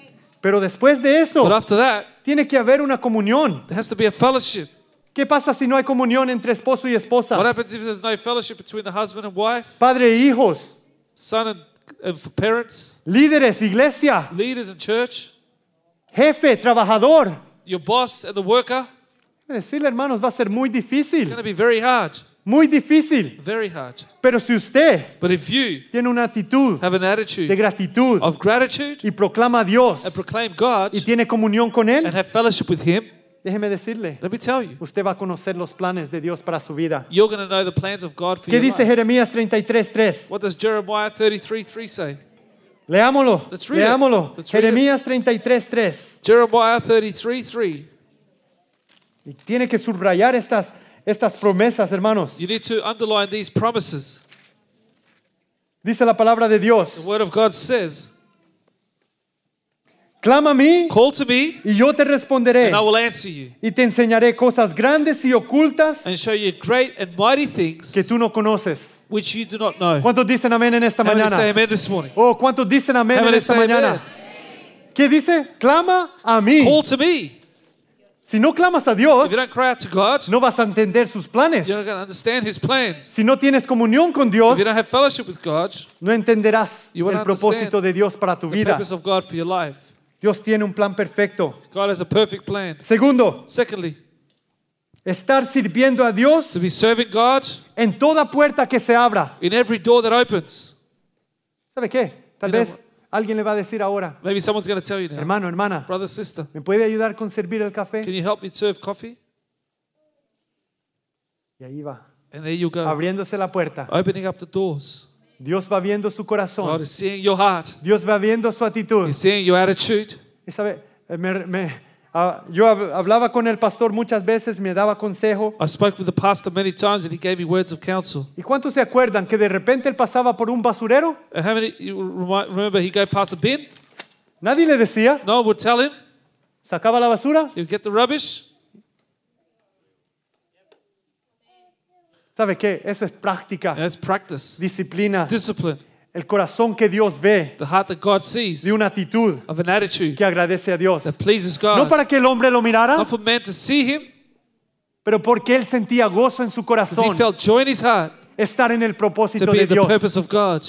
Pero después de eso, But after that, tiene que haber una comunión. there has to be a fellowship. ¿Qué pasa si no hay comunión entre esposo y What esposa? happens if there's no fellowship between the husband and wife, Padre e hijos, son and, and for parents, líderes, iglesia, leaders in church, jefe, trabajador. your boss and the worker? Decirle, hermanos, va a ser muy It's difícil, going to be very hard. muy difícil. Very hard. Pero si usted But if you tiene una actitud have an de attitude gratitud of gratitude y proclama a Dios and proclaim God y tiene comunión con Él, and have fellowship with Him, déjeme decirle, let me tell you, usted va a conocer los planes de Dios para su vida. you're going to know the plans of God for ¿Qué your dice life. Jeremías 33.3? What does Jeremiah 33 3 say? Leámoslo, Let's read it. leámoslo. Let's read it. Jeremías 33.3. Jeremiah 33 3. Y tiene que subrayar estas, estas promesas, hermanos. You need to underline these promises. Dice la palabra de The Dios. Word of God says, Clama a mí Call to me, y yo te responderé and I will answer you, y te enseñaré cosas grandes y ocultas and show you great and mighty things que tú no conoces. Which you do not know. ¿Cuántos dicen amén en esta How many say mañana? amen this morning? Oh, ¿cuántos dicen amén How en many esta say mañana? amen? ¿Qué dice? Clama a mí. Call to me. Si no clamas a Dios, If you don't cry out to God, no vas a entender sus planes. you're not going to understand His plans. Si no tienes comunión con Dios, If you don't have fellowship with God, no entenderás You won't el propósito understand de Dios para tu the vida. purpose of God for your life. Dios tiene un plan perfecto. God has a perfect plan. Segundo, Secondly, estar sirviendo a Dios to be serving God en toda puerta que se abra. in every door that opens. ¿Sabe qué? Tal vez alguien le va a decir ahora, Maybe someone's going to tell you now, hermano, hermana, brother, sister, ¿me puede ayudar con servir el café? can you help me serve coffee? Y ahí va, And there you go, abriéndose la puerta. opening up the doors. Dios va viendo su God corazón. is seeing your heart. Dios va viendo su actitud. He's seeing your attitude. Y sabe, eh, me- me- ah, yo hab- hablaba con el pastor muchas veces, me daba consejo. I spoke with the pastor many times and he gave me words of counsel. ¿Y cuántos se acuerdan que de repente él pasaba por un basurero? And how many you remi- remember he go past a bin? Nadie le decía, No one would tell him. sacaba la basura. He would get the rubbish. ¿Sabe qué? Eso es práctica, That's practice, disciplina, discipline, el corazón que Dios ve the heart that God sees de una actitud of an attitude que agradece a Dios. that pleases No God. para que el hombre lo mirara, Not for man to see him, pero porque él sentía gozo en su because he corazón felt joy in his heart estar en el to propósito be de in the Dios. purpose of God.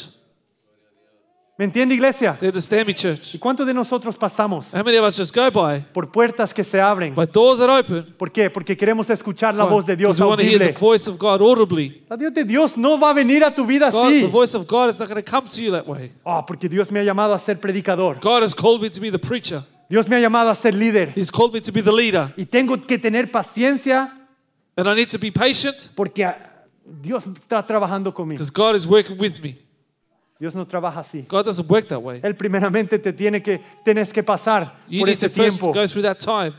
¿Me entiende, iglesia? You understand me, church? ¿Y cuántos de nosotros pasamos How many of us just go by por puertas que se abren? by doors that open? ¿Por qué? Porque queremos escuchar la voz de Dios Because we want to hear the audible. voice of God audibly. La Dios de Dios no va a venir a tu vida God, the así. voice of God is not going to come to you that way. Oh, porque Dios me ha llamado a ser predicador. God has called me to be the preacher. Dios me ha llamado a ser líder. He's called me to be the leader. Y tengo que tener paciencia And I need to be patient porque ah, Dios está trabajando conmigo. because God is working with me. Dios no trabaja así. God doesn't work that way. Él primeramente te tiene que, tienes que pasar You por need ese to first tiempo go through that time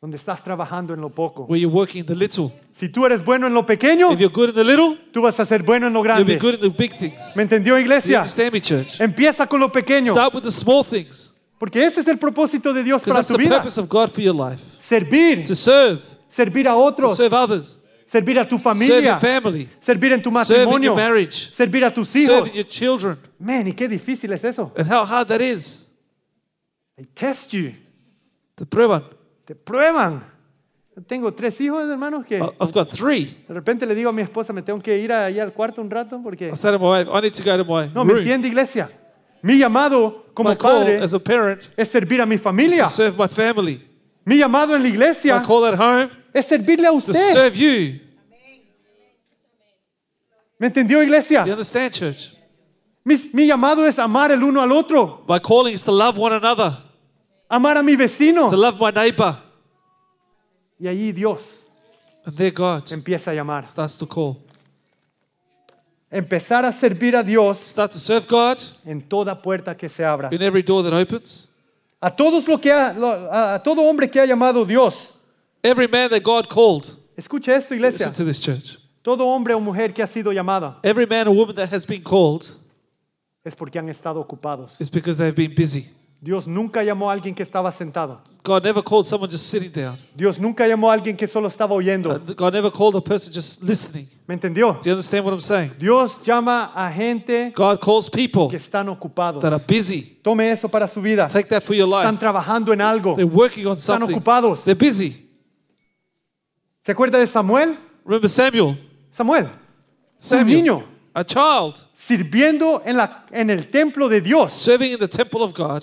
donde estás trabajando en lo poco. where you're working in the little. Si tú eres bueno en lo pequeño, If you're good in the little, tú vas a ser bueno en lo you'll be grande. good in the big things. ¿Me entendió, Do you iglesia? understand me, church? Empieza con lo pequeño, Start with the small things porque ese es el propósito de Dios because para that's tu the vida. purpose of God for your life. Servir, To serve, servir a to otros, serve others, servir a tu serve familia, your family, servir en tu serve matrimonio, your marriage, servir a tus serve hijos. your children. Man, y qué difícil es eso. And how hard that is. They test you, The prueban. te prueban. Tengo tres hijos, hermanos, que I've got three. de repente le digo a mi esposa, me tengo que ir allá al cuarto un rato porque... I said to my wife, I need to go to my No, ¿me room. entiende, iglesia? Mi llamado como My padre as a parent es servir a mi familia. to serve my family. Mi llamado en la iglesia My call at home es servirle a to usted. serve you. ¿Me entendió, You iglesia? understand, church? Mi, mi llamado es amar el uno al otro, My calling is to love one another, amar a mi vecino. to love my neighbor. Y allí Dios And there God empieza a llamar. starts to call. Empezar a servir a Dios Start to serve God en toda puerta que se abra. in every door that opens. A todos lo que ha- a todo hombre que ha llamado Dios. Every man that God called. Escuche esto, iglesia. Listen to this church. Todo hombre o mujer que ha sido llamada Every man or woman that has been called es porque han estado ocupados. is because they've been busy. Dios nunca llamó a alguien que estaba sentado. God never called someone just sitting down. Dios nunca llamó a alguien que solo estaba oyendo. God never called a person just listening. ¿Me entendió? Do you understand what I'm saying? Dios llama a gente God calls people que están ocupados. that are busy. Tome eso para su vida. Take that for your Están life. trabajando en algo. They're working on Están something. ocupados. They're busy. ¿Se acuerda de Samuel? Remember Samuel? Samuel, un Samuel, niño a child sirviendo en, la, en el templo de Dios, serving in the temple of God,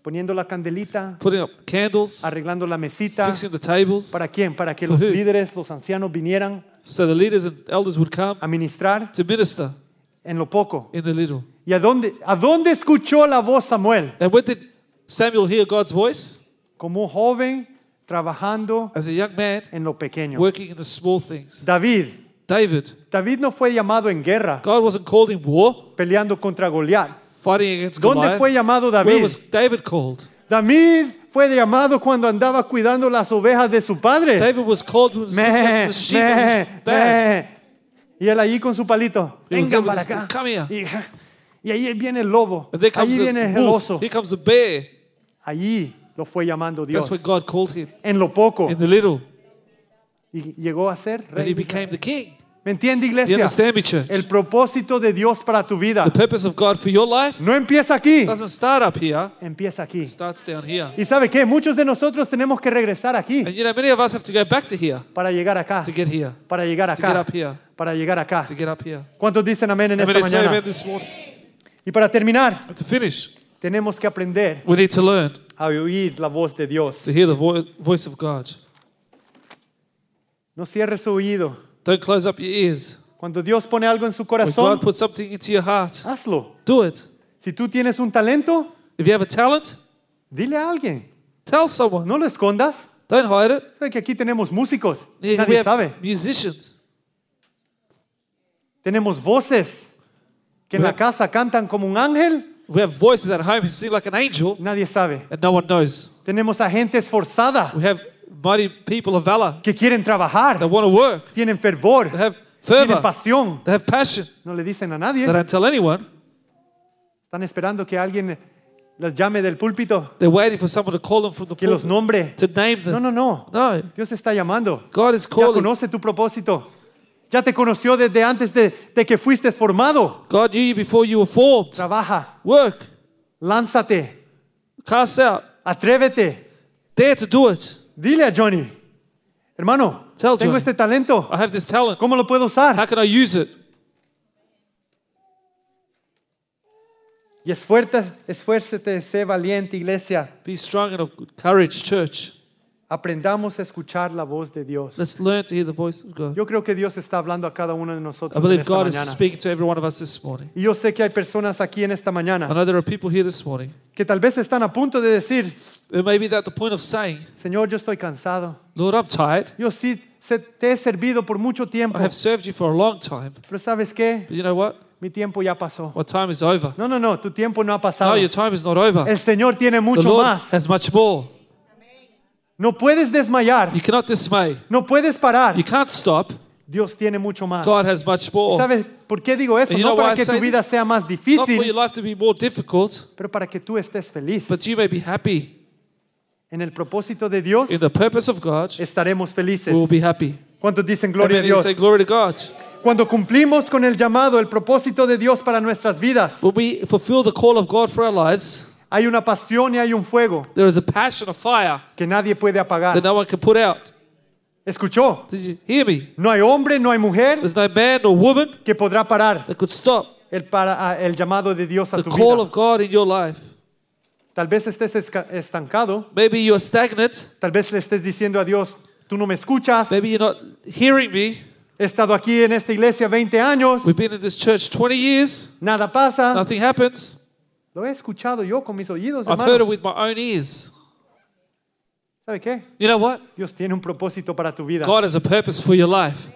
poniendo la candelita, putting up candles, arreglando la mesita. fixing the tables, ¿Para quién? Para que For los who? líderes, los ancianos vinieran so the leaders and elders would come a ministrar to minister en lo poco. in the little. ¿Y a dónde, a dónde escuchó la voz Samuel? And when did Samuel hear God's voice? Como un joven trabajando As a young man, en lo pequeño. working in the small things. David. David, David no fue llamado en guerra, God wasn't called in war, peleando contra Goliat. fighting against ¿Dónde Goliath. fue llamado Where David? was David called? David fue llamado cuando andaba cuidando las ovejas de su padre. David was called when he was looking Meh, after the sheep meh, his meh. Y él allí con su palito. He was Vengan able para to say, acá. "Come here." Y, y ahí viene el lobo. And there comes Allí the viene el wolf. oso. Here comes the bear. Allí lo fue llamando Dios. That's when God called him. En lo poco. In the little. Y llegó a ser And he rey. became the king. ¿Me entiende, Do you iglesia? understand me, church? El propósito de Dios para tu vida The purpose of God for your life no empieza aquí, doesn't start up here, empieza aquí. it starts down here. ¿Y sabe qué? Muchos de nosotros tenemos que regresar aquí And you know, many of us have to go back to here para llegar acá, to get here, para llegar to get acá, up here, para llegar acá. to get up here. ¿Cuántos dicen amén en esta say amen mañana? this morning. Y para terminar, to finish, tenemos que aprender we need to learn a oír la voz de Dios. to hear the vo- voice of God. No cierre su oído. Don't close up your ears. Cuando Dios pone algo en su When corazón, God puts something into your heart, hazlo. do it. Si tú tienes un talento, If you have a talent, dile a alguien. tell someone. No lo escondas. Don't hide it. Sabe que aquí tenemos músicos. We Nadie have sabe. musicians. Tenemos voces que en la We- casa cantan como un ángel. We have voices at home who sing like an angel, Nadie sabe. and no one knows. Tenemos a gente esforzada We have mighty people of valor que quieren trabajar. that want to work, Tienen fervor. that have Tienen fervor, pasión. that have passion, No le dicen a nadie. that don't tell anyone. Están esperando que alguien los llame del púlpito, They're waiting for someone to call them from the que los pulpit, nombre. to name No, them. no, no. No, Dios está llamando. God is Ya calling. conoce tu propósito. Ya te conoció desde antes de, de que fuiste formado. God knew you before you were formed. Trabaja, Work, lánzate, cast out, atrévete. dare to do it. Dile a Johnny, hermano, Tell tengo Johnny. este talento. I have this talent. ¿Cómo lo puedo usar? How can I use it? Y esfuérzate, esfuérzate, sé valiente, iglesia. Be strong and of good courage, church. Aprendamos a escuchar la voz de Dios. Let's learn to hear the voice of God. Yo creo que Dios está hablando a cada uno de I nosotros en believe esta God is mañana. speaking to every one of us this morning. Y yo sé que hay personas aquí en esta I mañana know there are people here this morning. que tal vez están a punto de decir, They may be at the point of saying, Señor, yo estoy cansado. Lord, I'm tired. Yo sí se- te he servido por mucho tiempo. I have served you for a long time. Pero ¿sabes qué? But you know what? Mi tiempo ya pasó. My time is over. No, no, no, tu tiempo no ha No, pasado. your time is not over. El Señor tiene The mucho Lord más. has much more. No puedes desmayar. You cannot dismay. No puedes parar. You can't stop. Dios tiene mucho más. God has much more. ¿Sabes por qué digo eso? And No para que tu vida this? sea más Not for your difícil, life to be more difficult, pero para que tú estés feliz. but you may be happy. En el propósito de Dios In the purpose of God, estaremos felices. we will be happy. ¿Cuántos dicen gloria a Dios? say glory to God. Cuando cumplimos con el llamado, el propósito de Dios para nuestras vidas, When we fulfill the call of God for our lives, hay una pasión y hay un fuego there is a passion, a fire que nadie puede apagar. that no one can put out. ¿Escuchó? Did you hear me? No hay hombre, no hay mujer There's no man or woman que podrá parar that could stop el, para- el llamado de Dios a the tu call vida. of God in your life. Tal vez estés esca- estancado, Maybe you're stagnant. tal vez le estés diciendo a Dios, tú no me escuchas, Maybe you're not hearing me. he estado aquí en esta iglesia 20 años, We've been in this church 20 years. nada pasa. Nothing happens. Lo he escuchado yo con mis oídos, I've heard it hermanos. with my own ears. ¿Sabe qué? You know what? Dios tiene un propósito para tu vida. God has a purpose for your life.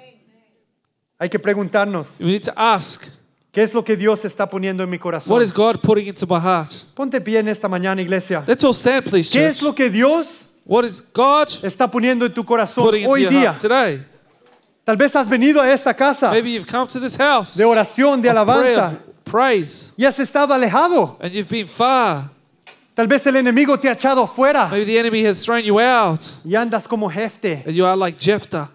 Hay que preguntarnos, We need to ask, ¿qué es lo que Dios está poniendo en mi corazón? what is God putting into my heart? Ponte pie en esta mañana, iglesia. Let's all stand, please, ¿Qué church. es lo que Dios What is God está poniendo en tu corazón putting into hoy your día? heart today? Tal vez has venido a esta casa Maybe you've come to this house de oración, de of prayer, alabanza of praise, y has estado alejado. and you've been far. Tal vez el enemigo te ha echado afuera Maybe the enemy has thrown you out, y andas como jefte and you are like Jephthah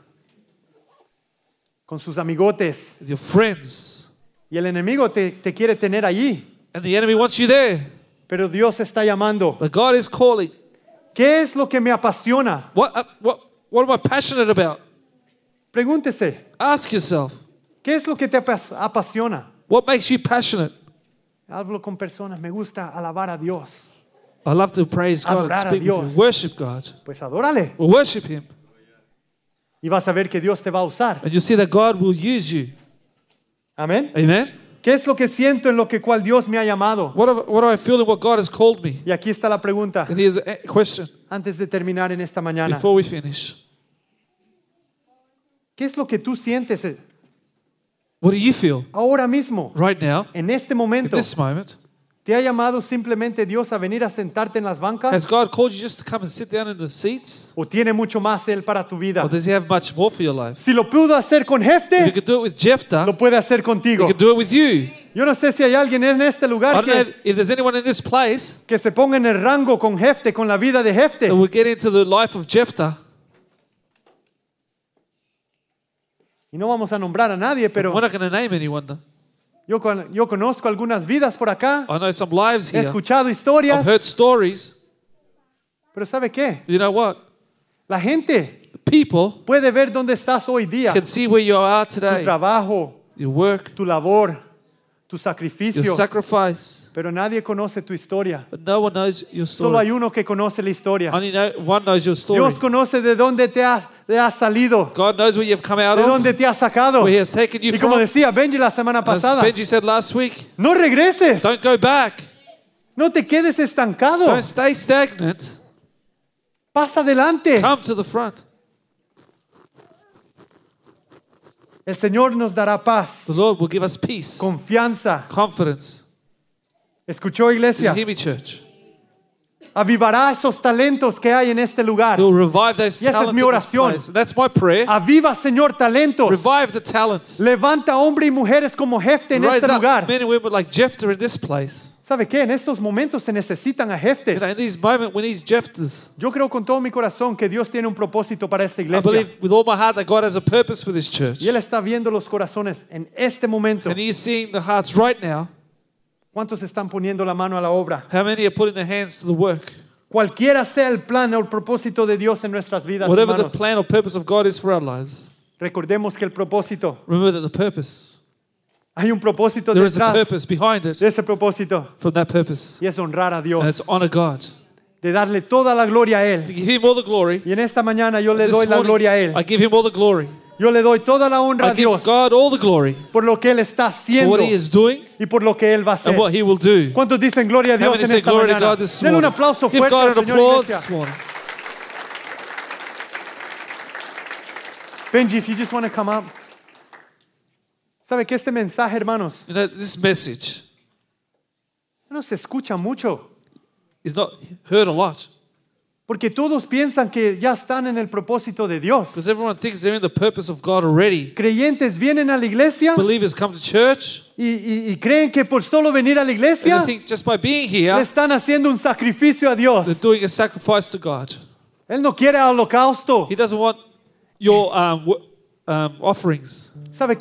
con sus amigotes with your friends, y el enemigo te, te quiere tener allí, and the enemy wants you there. pero Dios está llamando. But God is calling. ¿Qué es lo que me apasiona? What, uh, what, what am I passionate about? Pregúntese, Ask yourself. ¿qué es lo que te apas- apasiona? What makes you passionate? Hablo con personas, me gusta alabar a Dios. I love to praise God and Adorar a speak with Dios. you. Worship God. Pues adórale Well, worship Him. y vas a ver que Dios te va a usar. And you'll see that God will use you. Amén. Amen? ¿Qué es lo que siento en lo que cual Dios me ha llamado? What, have, what do I feel in what God has called me? Y aquí está la pregunta And here's a question antes de terminar en esta mañana. before we finish. ¿Qué es lo que tú sientes eh, What do you feel ahora mismo, right now, en este momento? this moment? ¿Te ha llamado simplemente Dios a venir a sentarte en las Has bancas? God called you just to come and sit down in the seats? ¿O tiene mucho más Él para tu vida? Or does He have much more for your life? Si lo pudo hacer con If you Jefte, could do it with Jephthah, lo puede hacer He contigo. could do it with you. Yo no sé si hay alguien en este I lugar don't know que, if, there's anyone in this place que se ponga en el rango con Jefte, con la vida de Jefte. that would get into the life of Jephthah. Y no vamos a nombrar a nadie, pero We're not going to name anyone. Though. yo, con- yo conozco algunas vidas por acá, I know some lives he here. escuchado I've historias, heard stories. pero ¿sabe qué? You know what? La gente People puede ver dónde estás hoy día, can see where you are tu today, trabajo, your work, tu labor, tu your sacrificio, sacrifice. pero nadie conoce tu historia. But no one knows your Solo hay uno que conoce la historia. Only know, one knows your story. Dios conoce de dónde te has, te has salido, God knows where you've come out de of, dónde te has sacado. where He has taken you Y como from. decía Benji la semana As pasada, Benji said last week, no regreses, don't go back. no te quedes estancado, Don't stay stagnant. pasa adelante. Come to the front. El Señor nos dará paz, The Lord will give us peace, confianza. confidence. ¿Escuchó Did you iglesia? hear me, church? Avivará esos talentos que hay en este lugar. He'll revive those Y esa es mi oración. that's my prayer. Aviva, Señor, talentos. Revive the talents. Levanta hombres y mujeres como Jefte en Raise este up lugar. men and women like Jephthah in this place. ¿Sabe qué? En estos momentos se necesitan a Jeftes. Yo creo con todo mi corazón que Dios tiene un propósito para esta I iglesia. believe with all my heart that God has a purpose for this church. Y Él está viendo los corazones en este momento. And He's seeing the hearts right now. ¿Cuántos están poniendo la mano a la obra? How many are putting their hands to the work? Cualquiera sea el plan o el propósito de Dios en nuestras vidas, Whatever the hermanos. plan or purpose of God is for our lives, Recordemos que el propósito, remember that the purpose, hay un propósito there is a detrás purpose behind it de ese propósito. from that purpose. Y es honrar a And Dios, it's honor God. de darle toda la gloria a To Él. give Him all the glory. Y en esta mañana yo le This doy la morning, gloria a Él. I give Him all the glory. Yo le doy toda la honra I a give Dios God all the glory por lo que Él está for haciendo what He is doing y por lo que Él va a hacer. what He will do. ¿Cuántos dicen gloria a How Dios many en say esta glory to mañana? God this Denle un morning? aplauso Give fuerte God an Señor applause iglesia. this morning. Benji, if you just want to come up. ¿Sabe que este mensaje, hermanos, You know, this message no se escucha mucho? is not heard a lot Porque todos piensan que ya están en el propósito de Dios. because everyone thinks they're in the purpose of God already. Creyentes vienen a la iglesia Believers come to church y, y- y creen que por solo venir a la and iglesia they think just by being le here, están haciendo un sacrificio a Dios. they're doing a sacrifice to God. Él no quiere holocausto. He doesn't want your um, w- um, offerings. ¿Sabe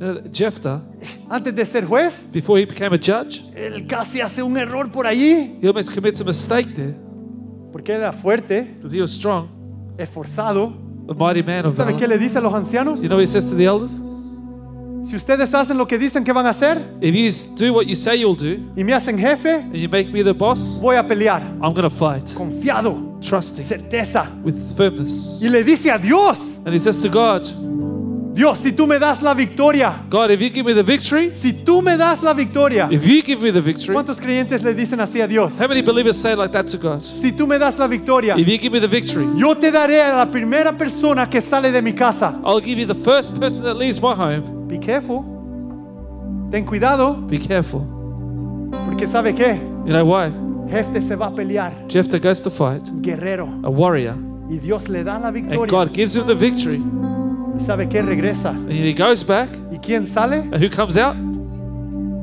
You know, Jephthah, antes de ser juez, before he became a judge, él casi hace un error por allí? he almost commits a mistake there Porque él era fuerte, because he was strong, esforzado. a mighty man of ¿Sabe qué le dice a los ancianos? You know what he says to the elders? Si ustedes hacen lo que dicen que van a hacer If you do what you say you'll do y me hacen jefe, and you make me the boss, voy a pelear. I'm going to fight, Confiado, trusting, certeza. with firmness. Y le dice a Dios, And he says to God, Dios, si tú me das la victoria, God, if you give me the victory, si tú me das la victoria, if you give me the victory, ¿cuántos creyentes le dicen así a Dios? how many believers say like that to God? Si tú me das la victoria, If you give me the victory, yo te daré a la primera persona que sale de mi casa. I'll give you the first person that leaves my home. Be careful. Ten cuidado, Be careful. porque ¿sabe qué? You know why? Jefte se va a pelear, Jephthah goes to fight, guerrero, a warrior, y Dios le da la and. God gives him the victory. ¿Y sabe qué? Regresa. And he goes back, ¿Y quién sale? and who comes out?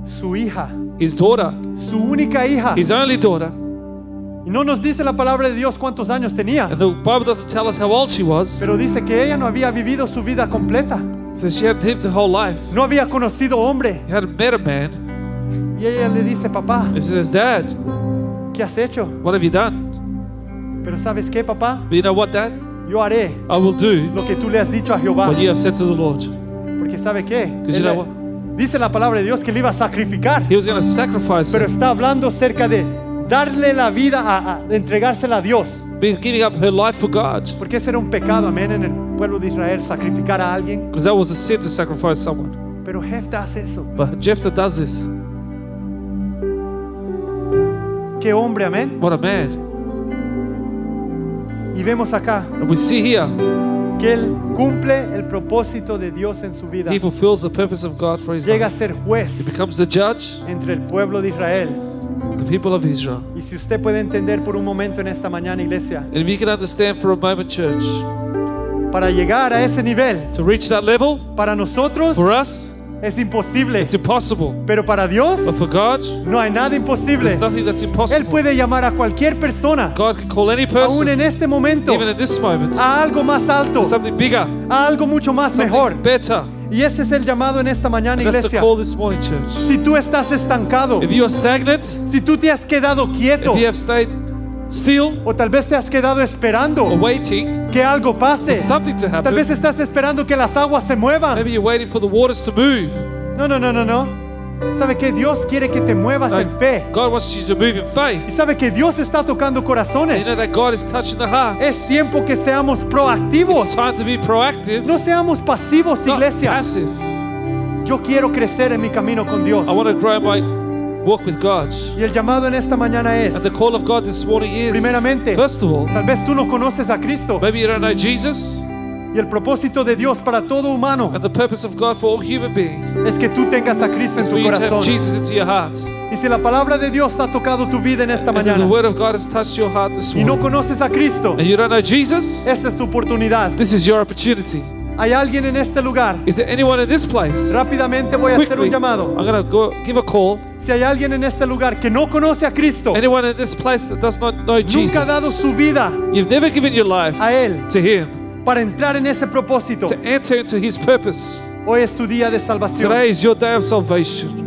Su hija, His daughter, su única hija. his only daughter. Y no nos dice la palabra de Dios cuántos años tenía, And the Bible doesn't tell us how old she was. pero dice que ella no había vivido su vida completa. So she hadn't lived her whole life. No había conocido hombre. He hadn't met a man. Y ella le dice, papá, And she says, Dad, ¿qué has hecho? what have you done? Pero ¿sabes qué, papá? But you know what, Dad? Yo haré I will do lo que tú le has dicho a Jehová. what you have said to the Lord. Porque ¿sabe qué? Because you Él- know what? dice la palabra de Dios que le iba a sacrificar. He was going to sacrifice Pero her. está hablando acerca de darle la vida, a, a- entregársela a Dios. Be giving up her life for God. Porque ese era un pecado, amén, en el pueblo de Israel, sacrificar a alguien. Because that was a sin to sacrifice someone. Pero Jefta hace eso. But Jephthah does this. Qué hombre, amén. What a man. Y vemos acá And we see here, que él cumple el propósito de Dios en su vida. he fulfills the purpose of God for his Llega a life. ser juez He becomes the judge, entre el pueblo de Israel. the people of Israel. Y si usted puede entender por un momento en esta mañana, iglesia, And if you can understand for a moment, church, para llegar a ese nivel, to reach that level, para nosotros for us, es imposible. it's impossible. Pero para Dios But for God, no hay nada imposible. there's nothing that's Él impossible. puede llamar a cualquier persona, God can call any aún person, en este momento, even in this moment, a algo más alto, something bigger, a algo mucho más mejor. something better. Y ese es el llamado en esta mañana, iglesia. morning. Si tú estás estancado, If you are stagnant, si tú te has quedado quieto, if you have stayed still o tal vez te has quedado esperando waiting que algo for pase, something to tal vez happen, estás esperando que las aguas se muevan. maybe you're waiting for the waters to move. No, no, no, no, no. ¿Sabe que Dios quiere que te muevas en fe? God wants you to move in Y faith. sabe que Dios está tocando And corazones. you know that God is touching the Es hearts. tiempo que seamos It's proactivos. time to be proactive, No seamos pasivos, not iglesia. passive. Yo quiero crecer en mi camino con Dios. I want to grow my walk with God. Y el llamado en esta mañana es, And the call of God this morning is, Primeramente. first of all, tal vez tú no conoces a Cristo maybe you don't know Jesus, y el propósito de Dios para todo humano and the purpose of God for all human beings es que tú tengas a Cristo en tu you to have corazón. Jesus into your heart. Y si la palabra de Dios ha tocado tu vida en esta And the word of God has touched your heart this y no morning, conoces a Cristo, and you don't know Jesus, esta es tu oportunidad. this is your opportunity. Hay alguien en este lugar. Is there anyone in this place? Rápidamente voy a hacer Quickly, un llamado. I'm going to go give a call. Si hay alguien en este lugar que no conoce a Cristo, Anyone in this place that does not know nunca ha dado Jesus, su vida you've never given your life a Él to Him para entrar en ese propósito, to enter into His purpose. hoy es tu día de salvación. Today is your day of salvation.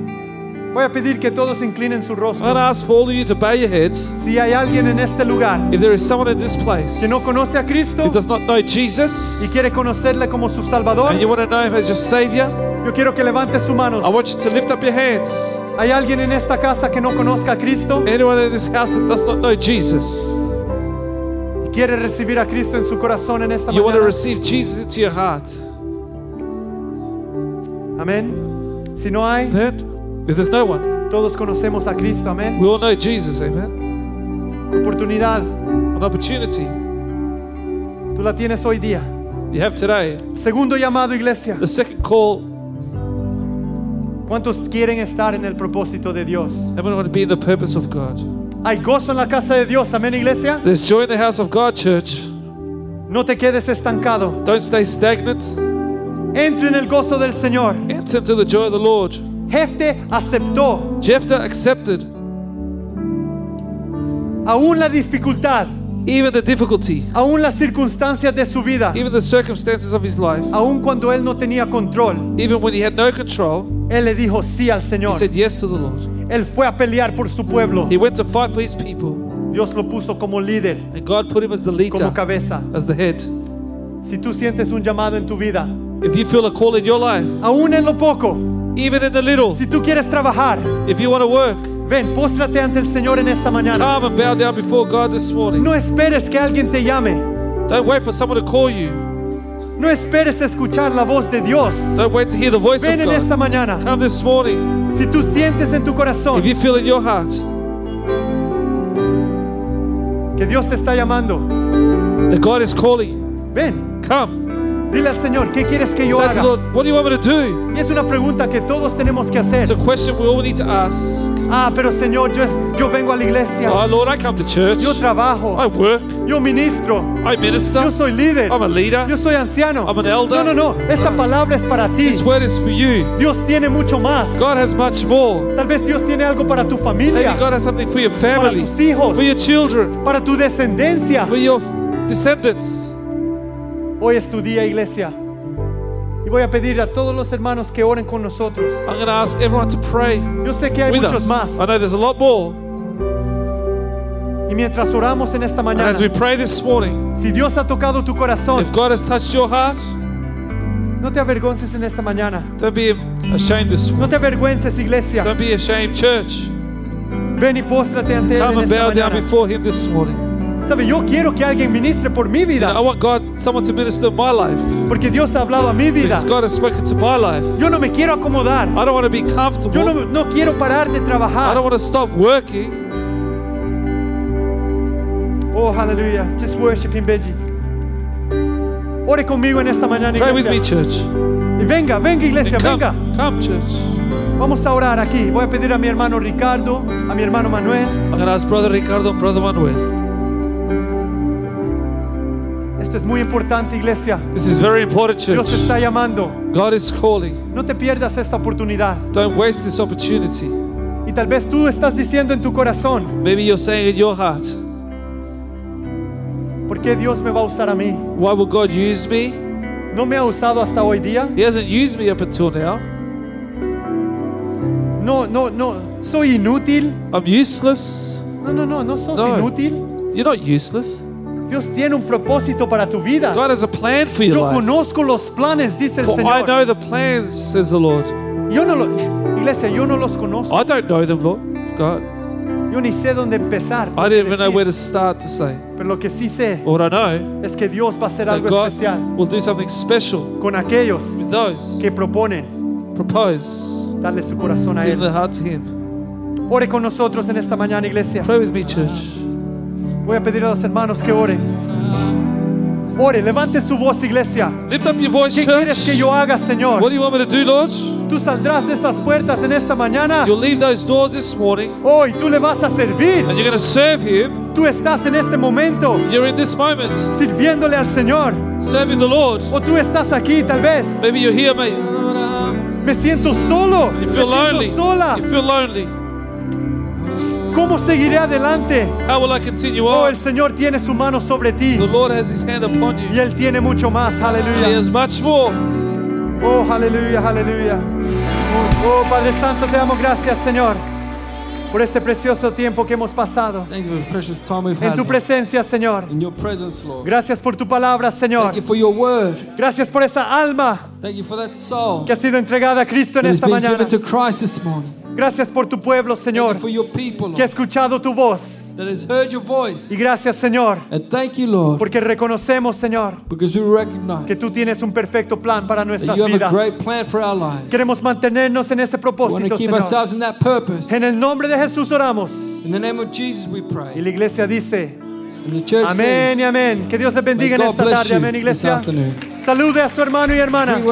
Voy a pedir que todos inclinen su I'm going rostro. to ask for all of you to bow your heads. Si hay alguien en este lugar If there is someone in this place que no conoce a Cristo who does not know y Jesus quiere conocerle como su Salvador, and you want to know Him as your Savior, yo quiero que levante su mano. I want you to lift up your hands. ¿Hay alguien en esta casa que no conozca a Cristo Anyone in this house that does not know Jesus, y quiere recibir a Cristo en su corazón en esta you want to mañana? receive Jesus into your heart. Amén. Si no hay, Amen. If there's no one, todos conocemos a Cristo. Amén. we all know Jesus. Amen. Oportunidad, An opportunity tú la tienes hoy día. you have today. Segundo llamado, iglesia. The second call, ¿Cuántos quieren estar en el propósito de Dios? everyone want to be in the purpose of God. Hay gozo en la casa de Dios. Amén, iglesia. There's joy in the house of God, church. No te quedes estancado. Don't stay stagnant. Entre en el gozo del Señor. Enter into the joy of the Lord. Jefte aceptó Jephthah accepted aún la dificultad, even the difficulty, aún las circunstancias de su vida, even the circumstances of his life, aún cuando él no tenía control. even when he had no control. Él le dijo sí al He said yes to the Lord. Él fue a pelear por su pueblo. He went to fight for his people, Dios lo puso como líder, and God put him as the como leader, cabeza. as the head. Si tú sientes un llamado en tu vida, If you feel a call in your life, aún en lo poco, even in the little, si tú quieres trabajar, if you want to work, ven, póstrate ante el Señor en esta mañana. come and bow down before God this morning. No esperes que alguien te llame. Don't wait for someone to call you. No esperes escuchar la voz de Dios. Don't wait to hear the voice Ven of en God. esta mañana. Come this morning. Si tú sientes en tu corazón If you feel in your heart que Dios te está llamando, that God is calling ven, come. Dile al Señor, ¿qué quieres que yo Say to the haga? Lord, what do you want me to do? Y es una pregunta que todos tenemos que hacer. It's a question we all need to ask. Ah, pero Señor, yo, yo vengo a la iglesia, Oh, Lord, I come to church. yo trabajo, I work. yo ministro, I minister. yo soy líder, I'm a leader. yo soy anciano. I'm an elder. No, no, no, esta palabra es para ti. This word is for you. Dios tiene mucho más. God has much more. Tal vez Dios tiene algo para tu Maybe familia, God has something for your para family, tus hijos, for your children, para tu descendencia. for your descendants. Hoy es tu día, iglesia. Y voy a pedir a todos los hermanos que oren con nosotros. I'm going to ask everyone to pray Yo sé que hay with muchos us. más. I know there's a lot more. Y mientras oramos en esta And mañana, as we pray this morning, si Dios ha tocado tu corazón, if God has touched your heart, no te avergonces en esta mañana. don't be ashamed this morning. No te avergüences, iglesia. Don't be ashamed, church. Ven y póstrate ante Él Come en and esta bow down mañana. before Him this morning. Sabe, yo quiero que alguien ministre por mi You know, I vida, want God, someone to minister my life. porque Dios ha hablado a mi vida. Because God has spoken to my life. Yo no me quiero acomodar. I don't want to be Yo comfortable. no, no quiero parar de I trabajar. don't want to stop working. Oh, hallelujah. Just worship Him, Benji. Ore conmigo en esta mañana, Pray with me, iglesia. church. Y venga, venga, iglesia, And venga. come, come, church. Vamos a orar aquí. Voy a pedir a mi hermano Ricardo, a mi hermano Manuel. I'm going to ask Brother Ricardo and Brother Manuel. Esto es muy importante, iglesia. This is very important, Dios church. está llamando. God is calling. No te pierdas esta oportunidad. Don't waste this opportunity. Y tal vez tú estás diciendo en tu corazón, Maybe you're saying in your heart, ¿por qué Dios me va a usar a mí? why will God use me? No me ha usado hasta hoy día. He hasn't used me up until now. No, no, no. Soy inútil. I'm useless. No, no, no, no sos No. inútil. You're not useless. Dios tiene un propósito para tu vida. God has a plan for your Yo life. conozco los planes, dice el For I know the plans, says the Lord. Yo no lo, iglesia, yo no los conozco. I don't know them, Lord. God. Yo ni sé dónde empezar. I didn't even know where to start to say. Pero lo que sí sé What I know es que Dios va a hacer is that algo God especial will do something special con aquellos with those que proponen propose. darle su corazón a Give Él. their heart to Him. Ore con nosotros en esta mañana, iglesia. Pray with me, church. Voy a pedir a los hermanos que oren. Ore, levante su voz, iglesia. Lift up your voice, ¿Qué quieres que church. yo haga, What Señor? do you want me to do, Lord? Tú saldrás de esas puertas en esta mañana. You'll leave those doors this morning Hoy tú le vas a servir. and you're going to serve Him. Tú estás en este momento You're in this moment sirviéndole al Señor. serving the Lord. O tú estás aquí, tal vez. Maybe you're here, mate. Me siento solo. You Me feel lonely. siento sola. You feel lonely. ¿Cómo seguiré adelante? How will I continue Oh, el on? Señor tiene su mano sobre ti. The Lord has His hand upon Y you. Él tiene mucho más. He Aleluya. has much more. Oh, aleluya, aleluya. Oh, Padre Santo, te damos gracias, Señor, por este precioso tiempo que hemos pasado. Thank you for the precious time we've En had tu presencia, Señor. in your presence, Lord. Gracias por tu palabra, Señor. Thank you for your word. Gracias por esa alma Thank you for that soul que ha sido entregada a Cristo en has esta been mañana. given to Christ this morning. Gracias por tu pueblo, Señor, you for your people, que ha escuchado tu voz. that has heard your voice. Y gracias, Señor, And thank you, Lord, porque reconocemos, Señor, because we recognize que tú tienes un perfecto plan para that nuestras you have a vidas. great plan for our lives. Queremos mantenernos en ese propósito, Señor. En el nombre de Jesús oramos. In the name of Jesus, we Y pray. la iglesia dice, amén y amén. Que Dios les bendiga en esta tarde, amén, iglesia. Salude a su hermano y hermana.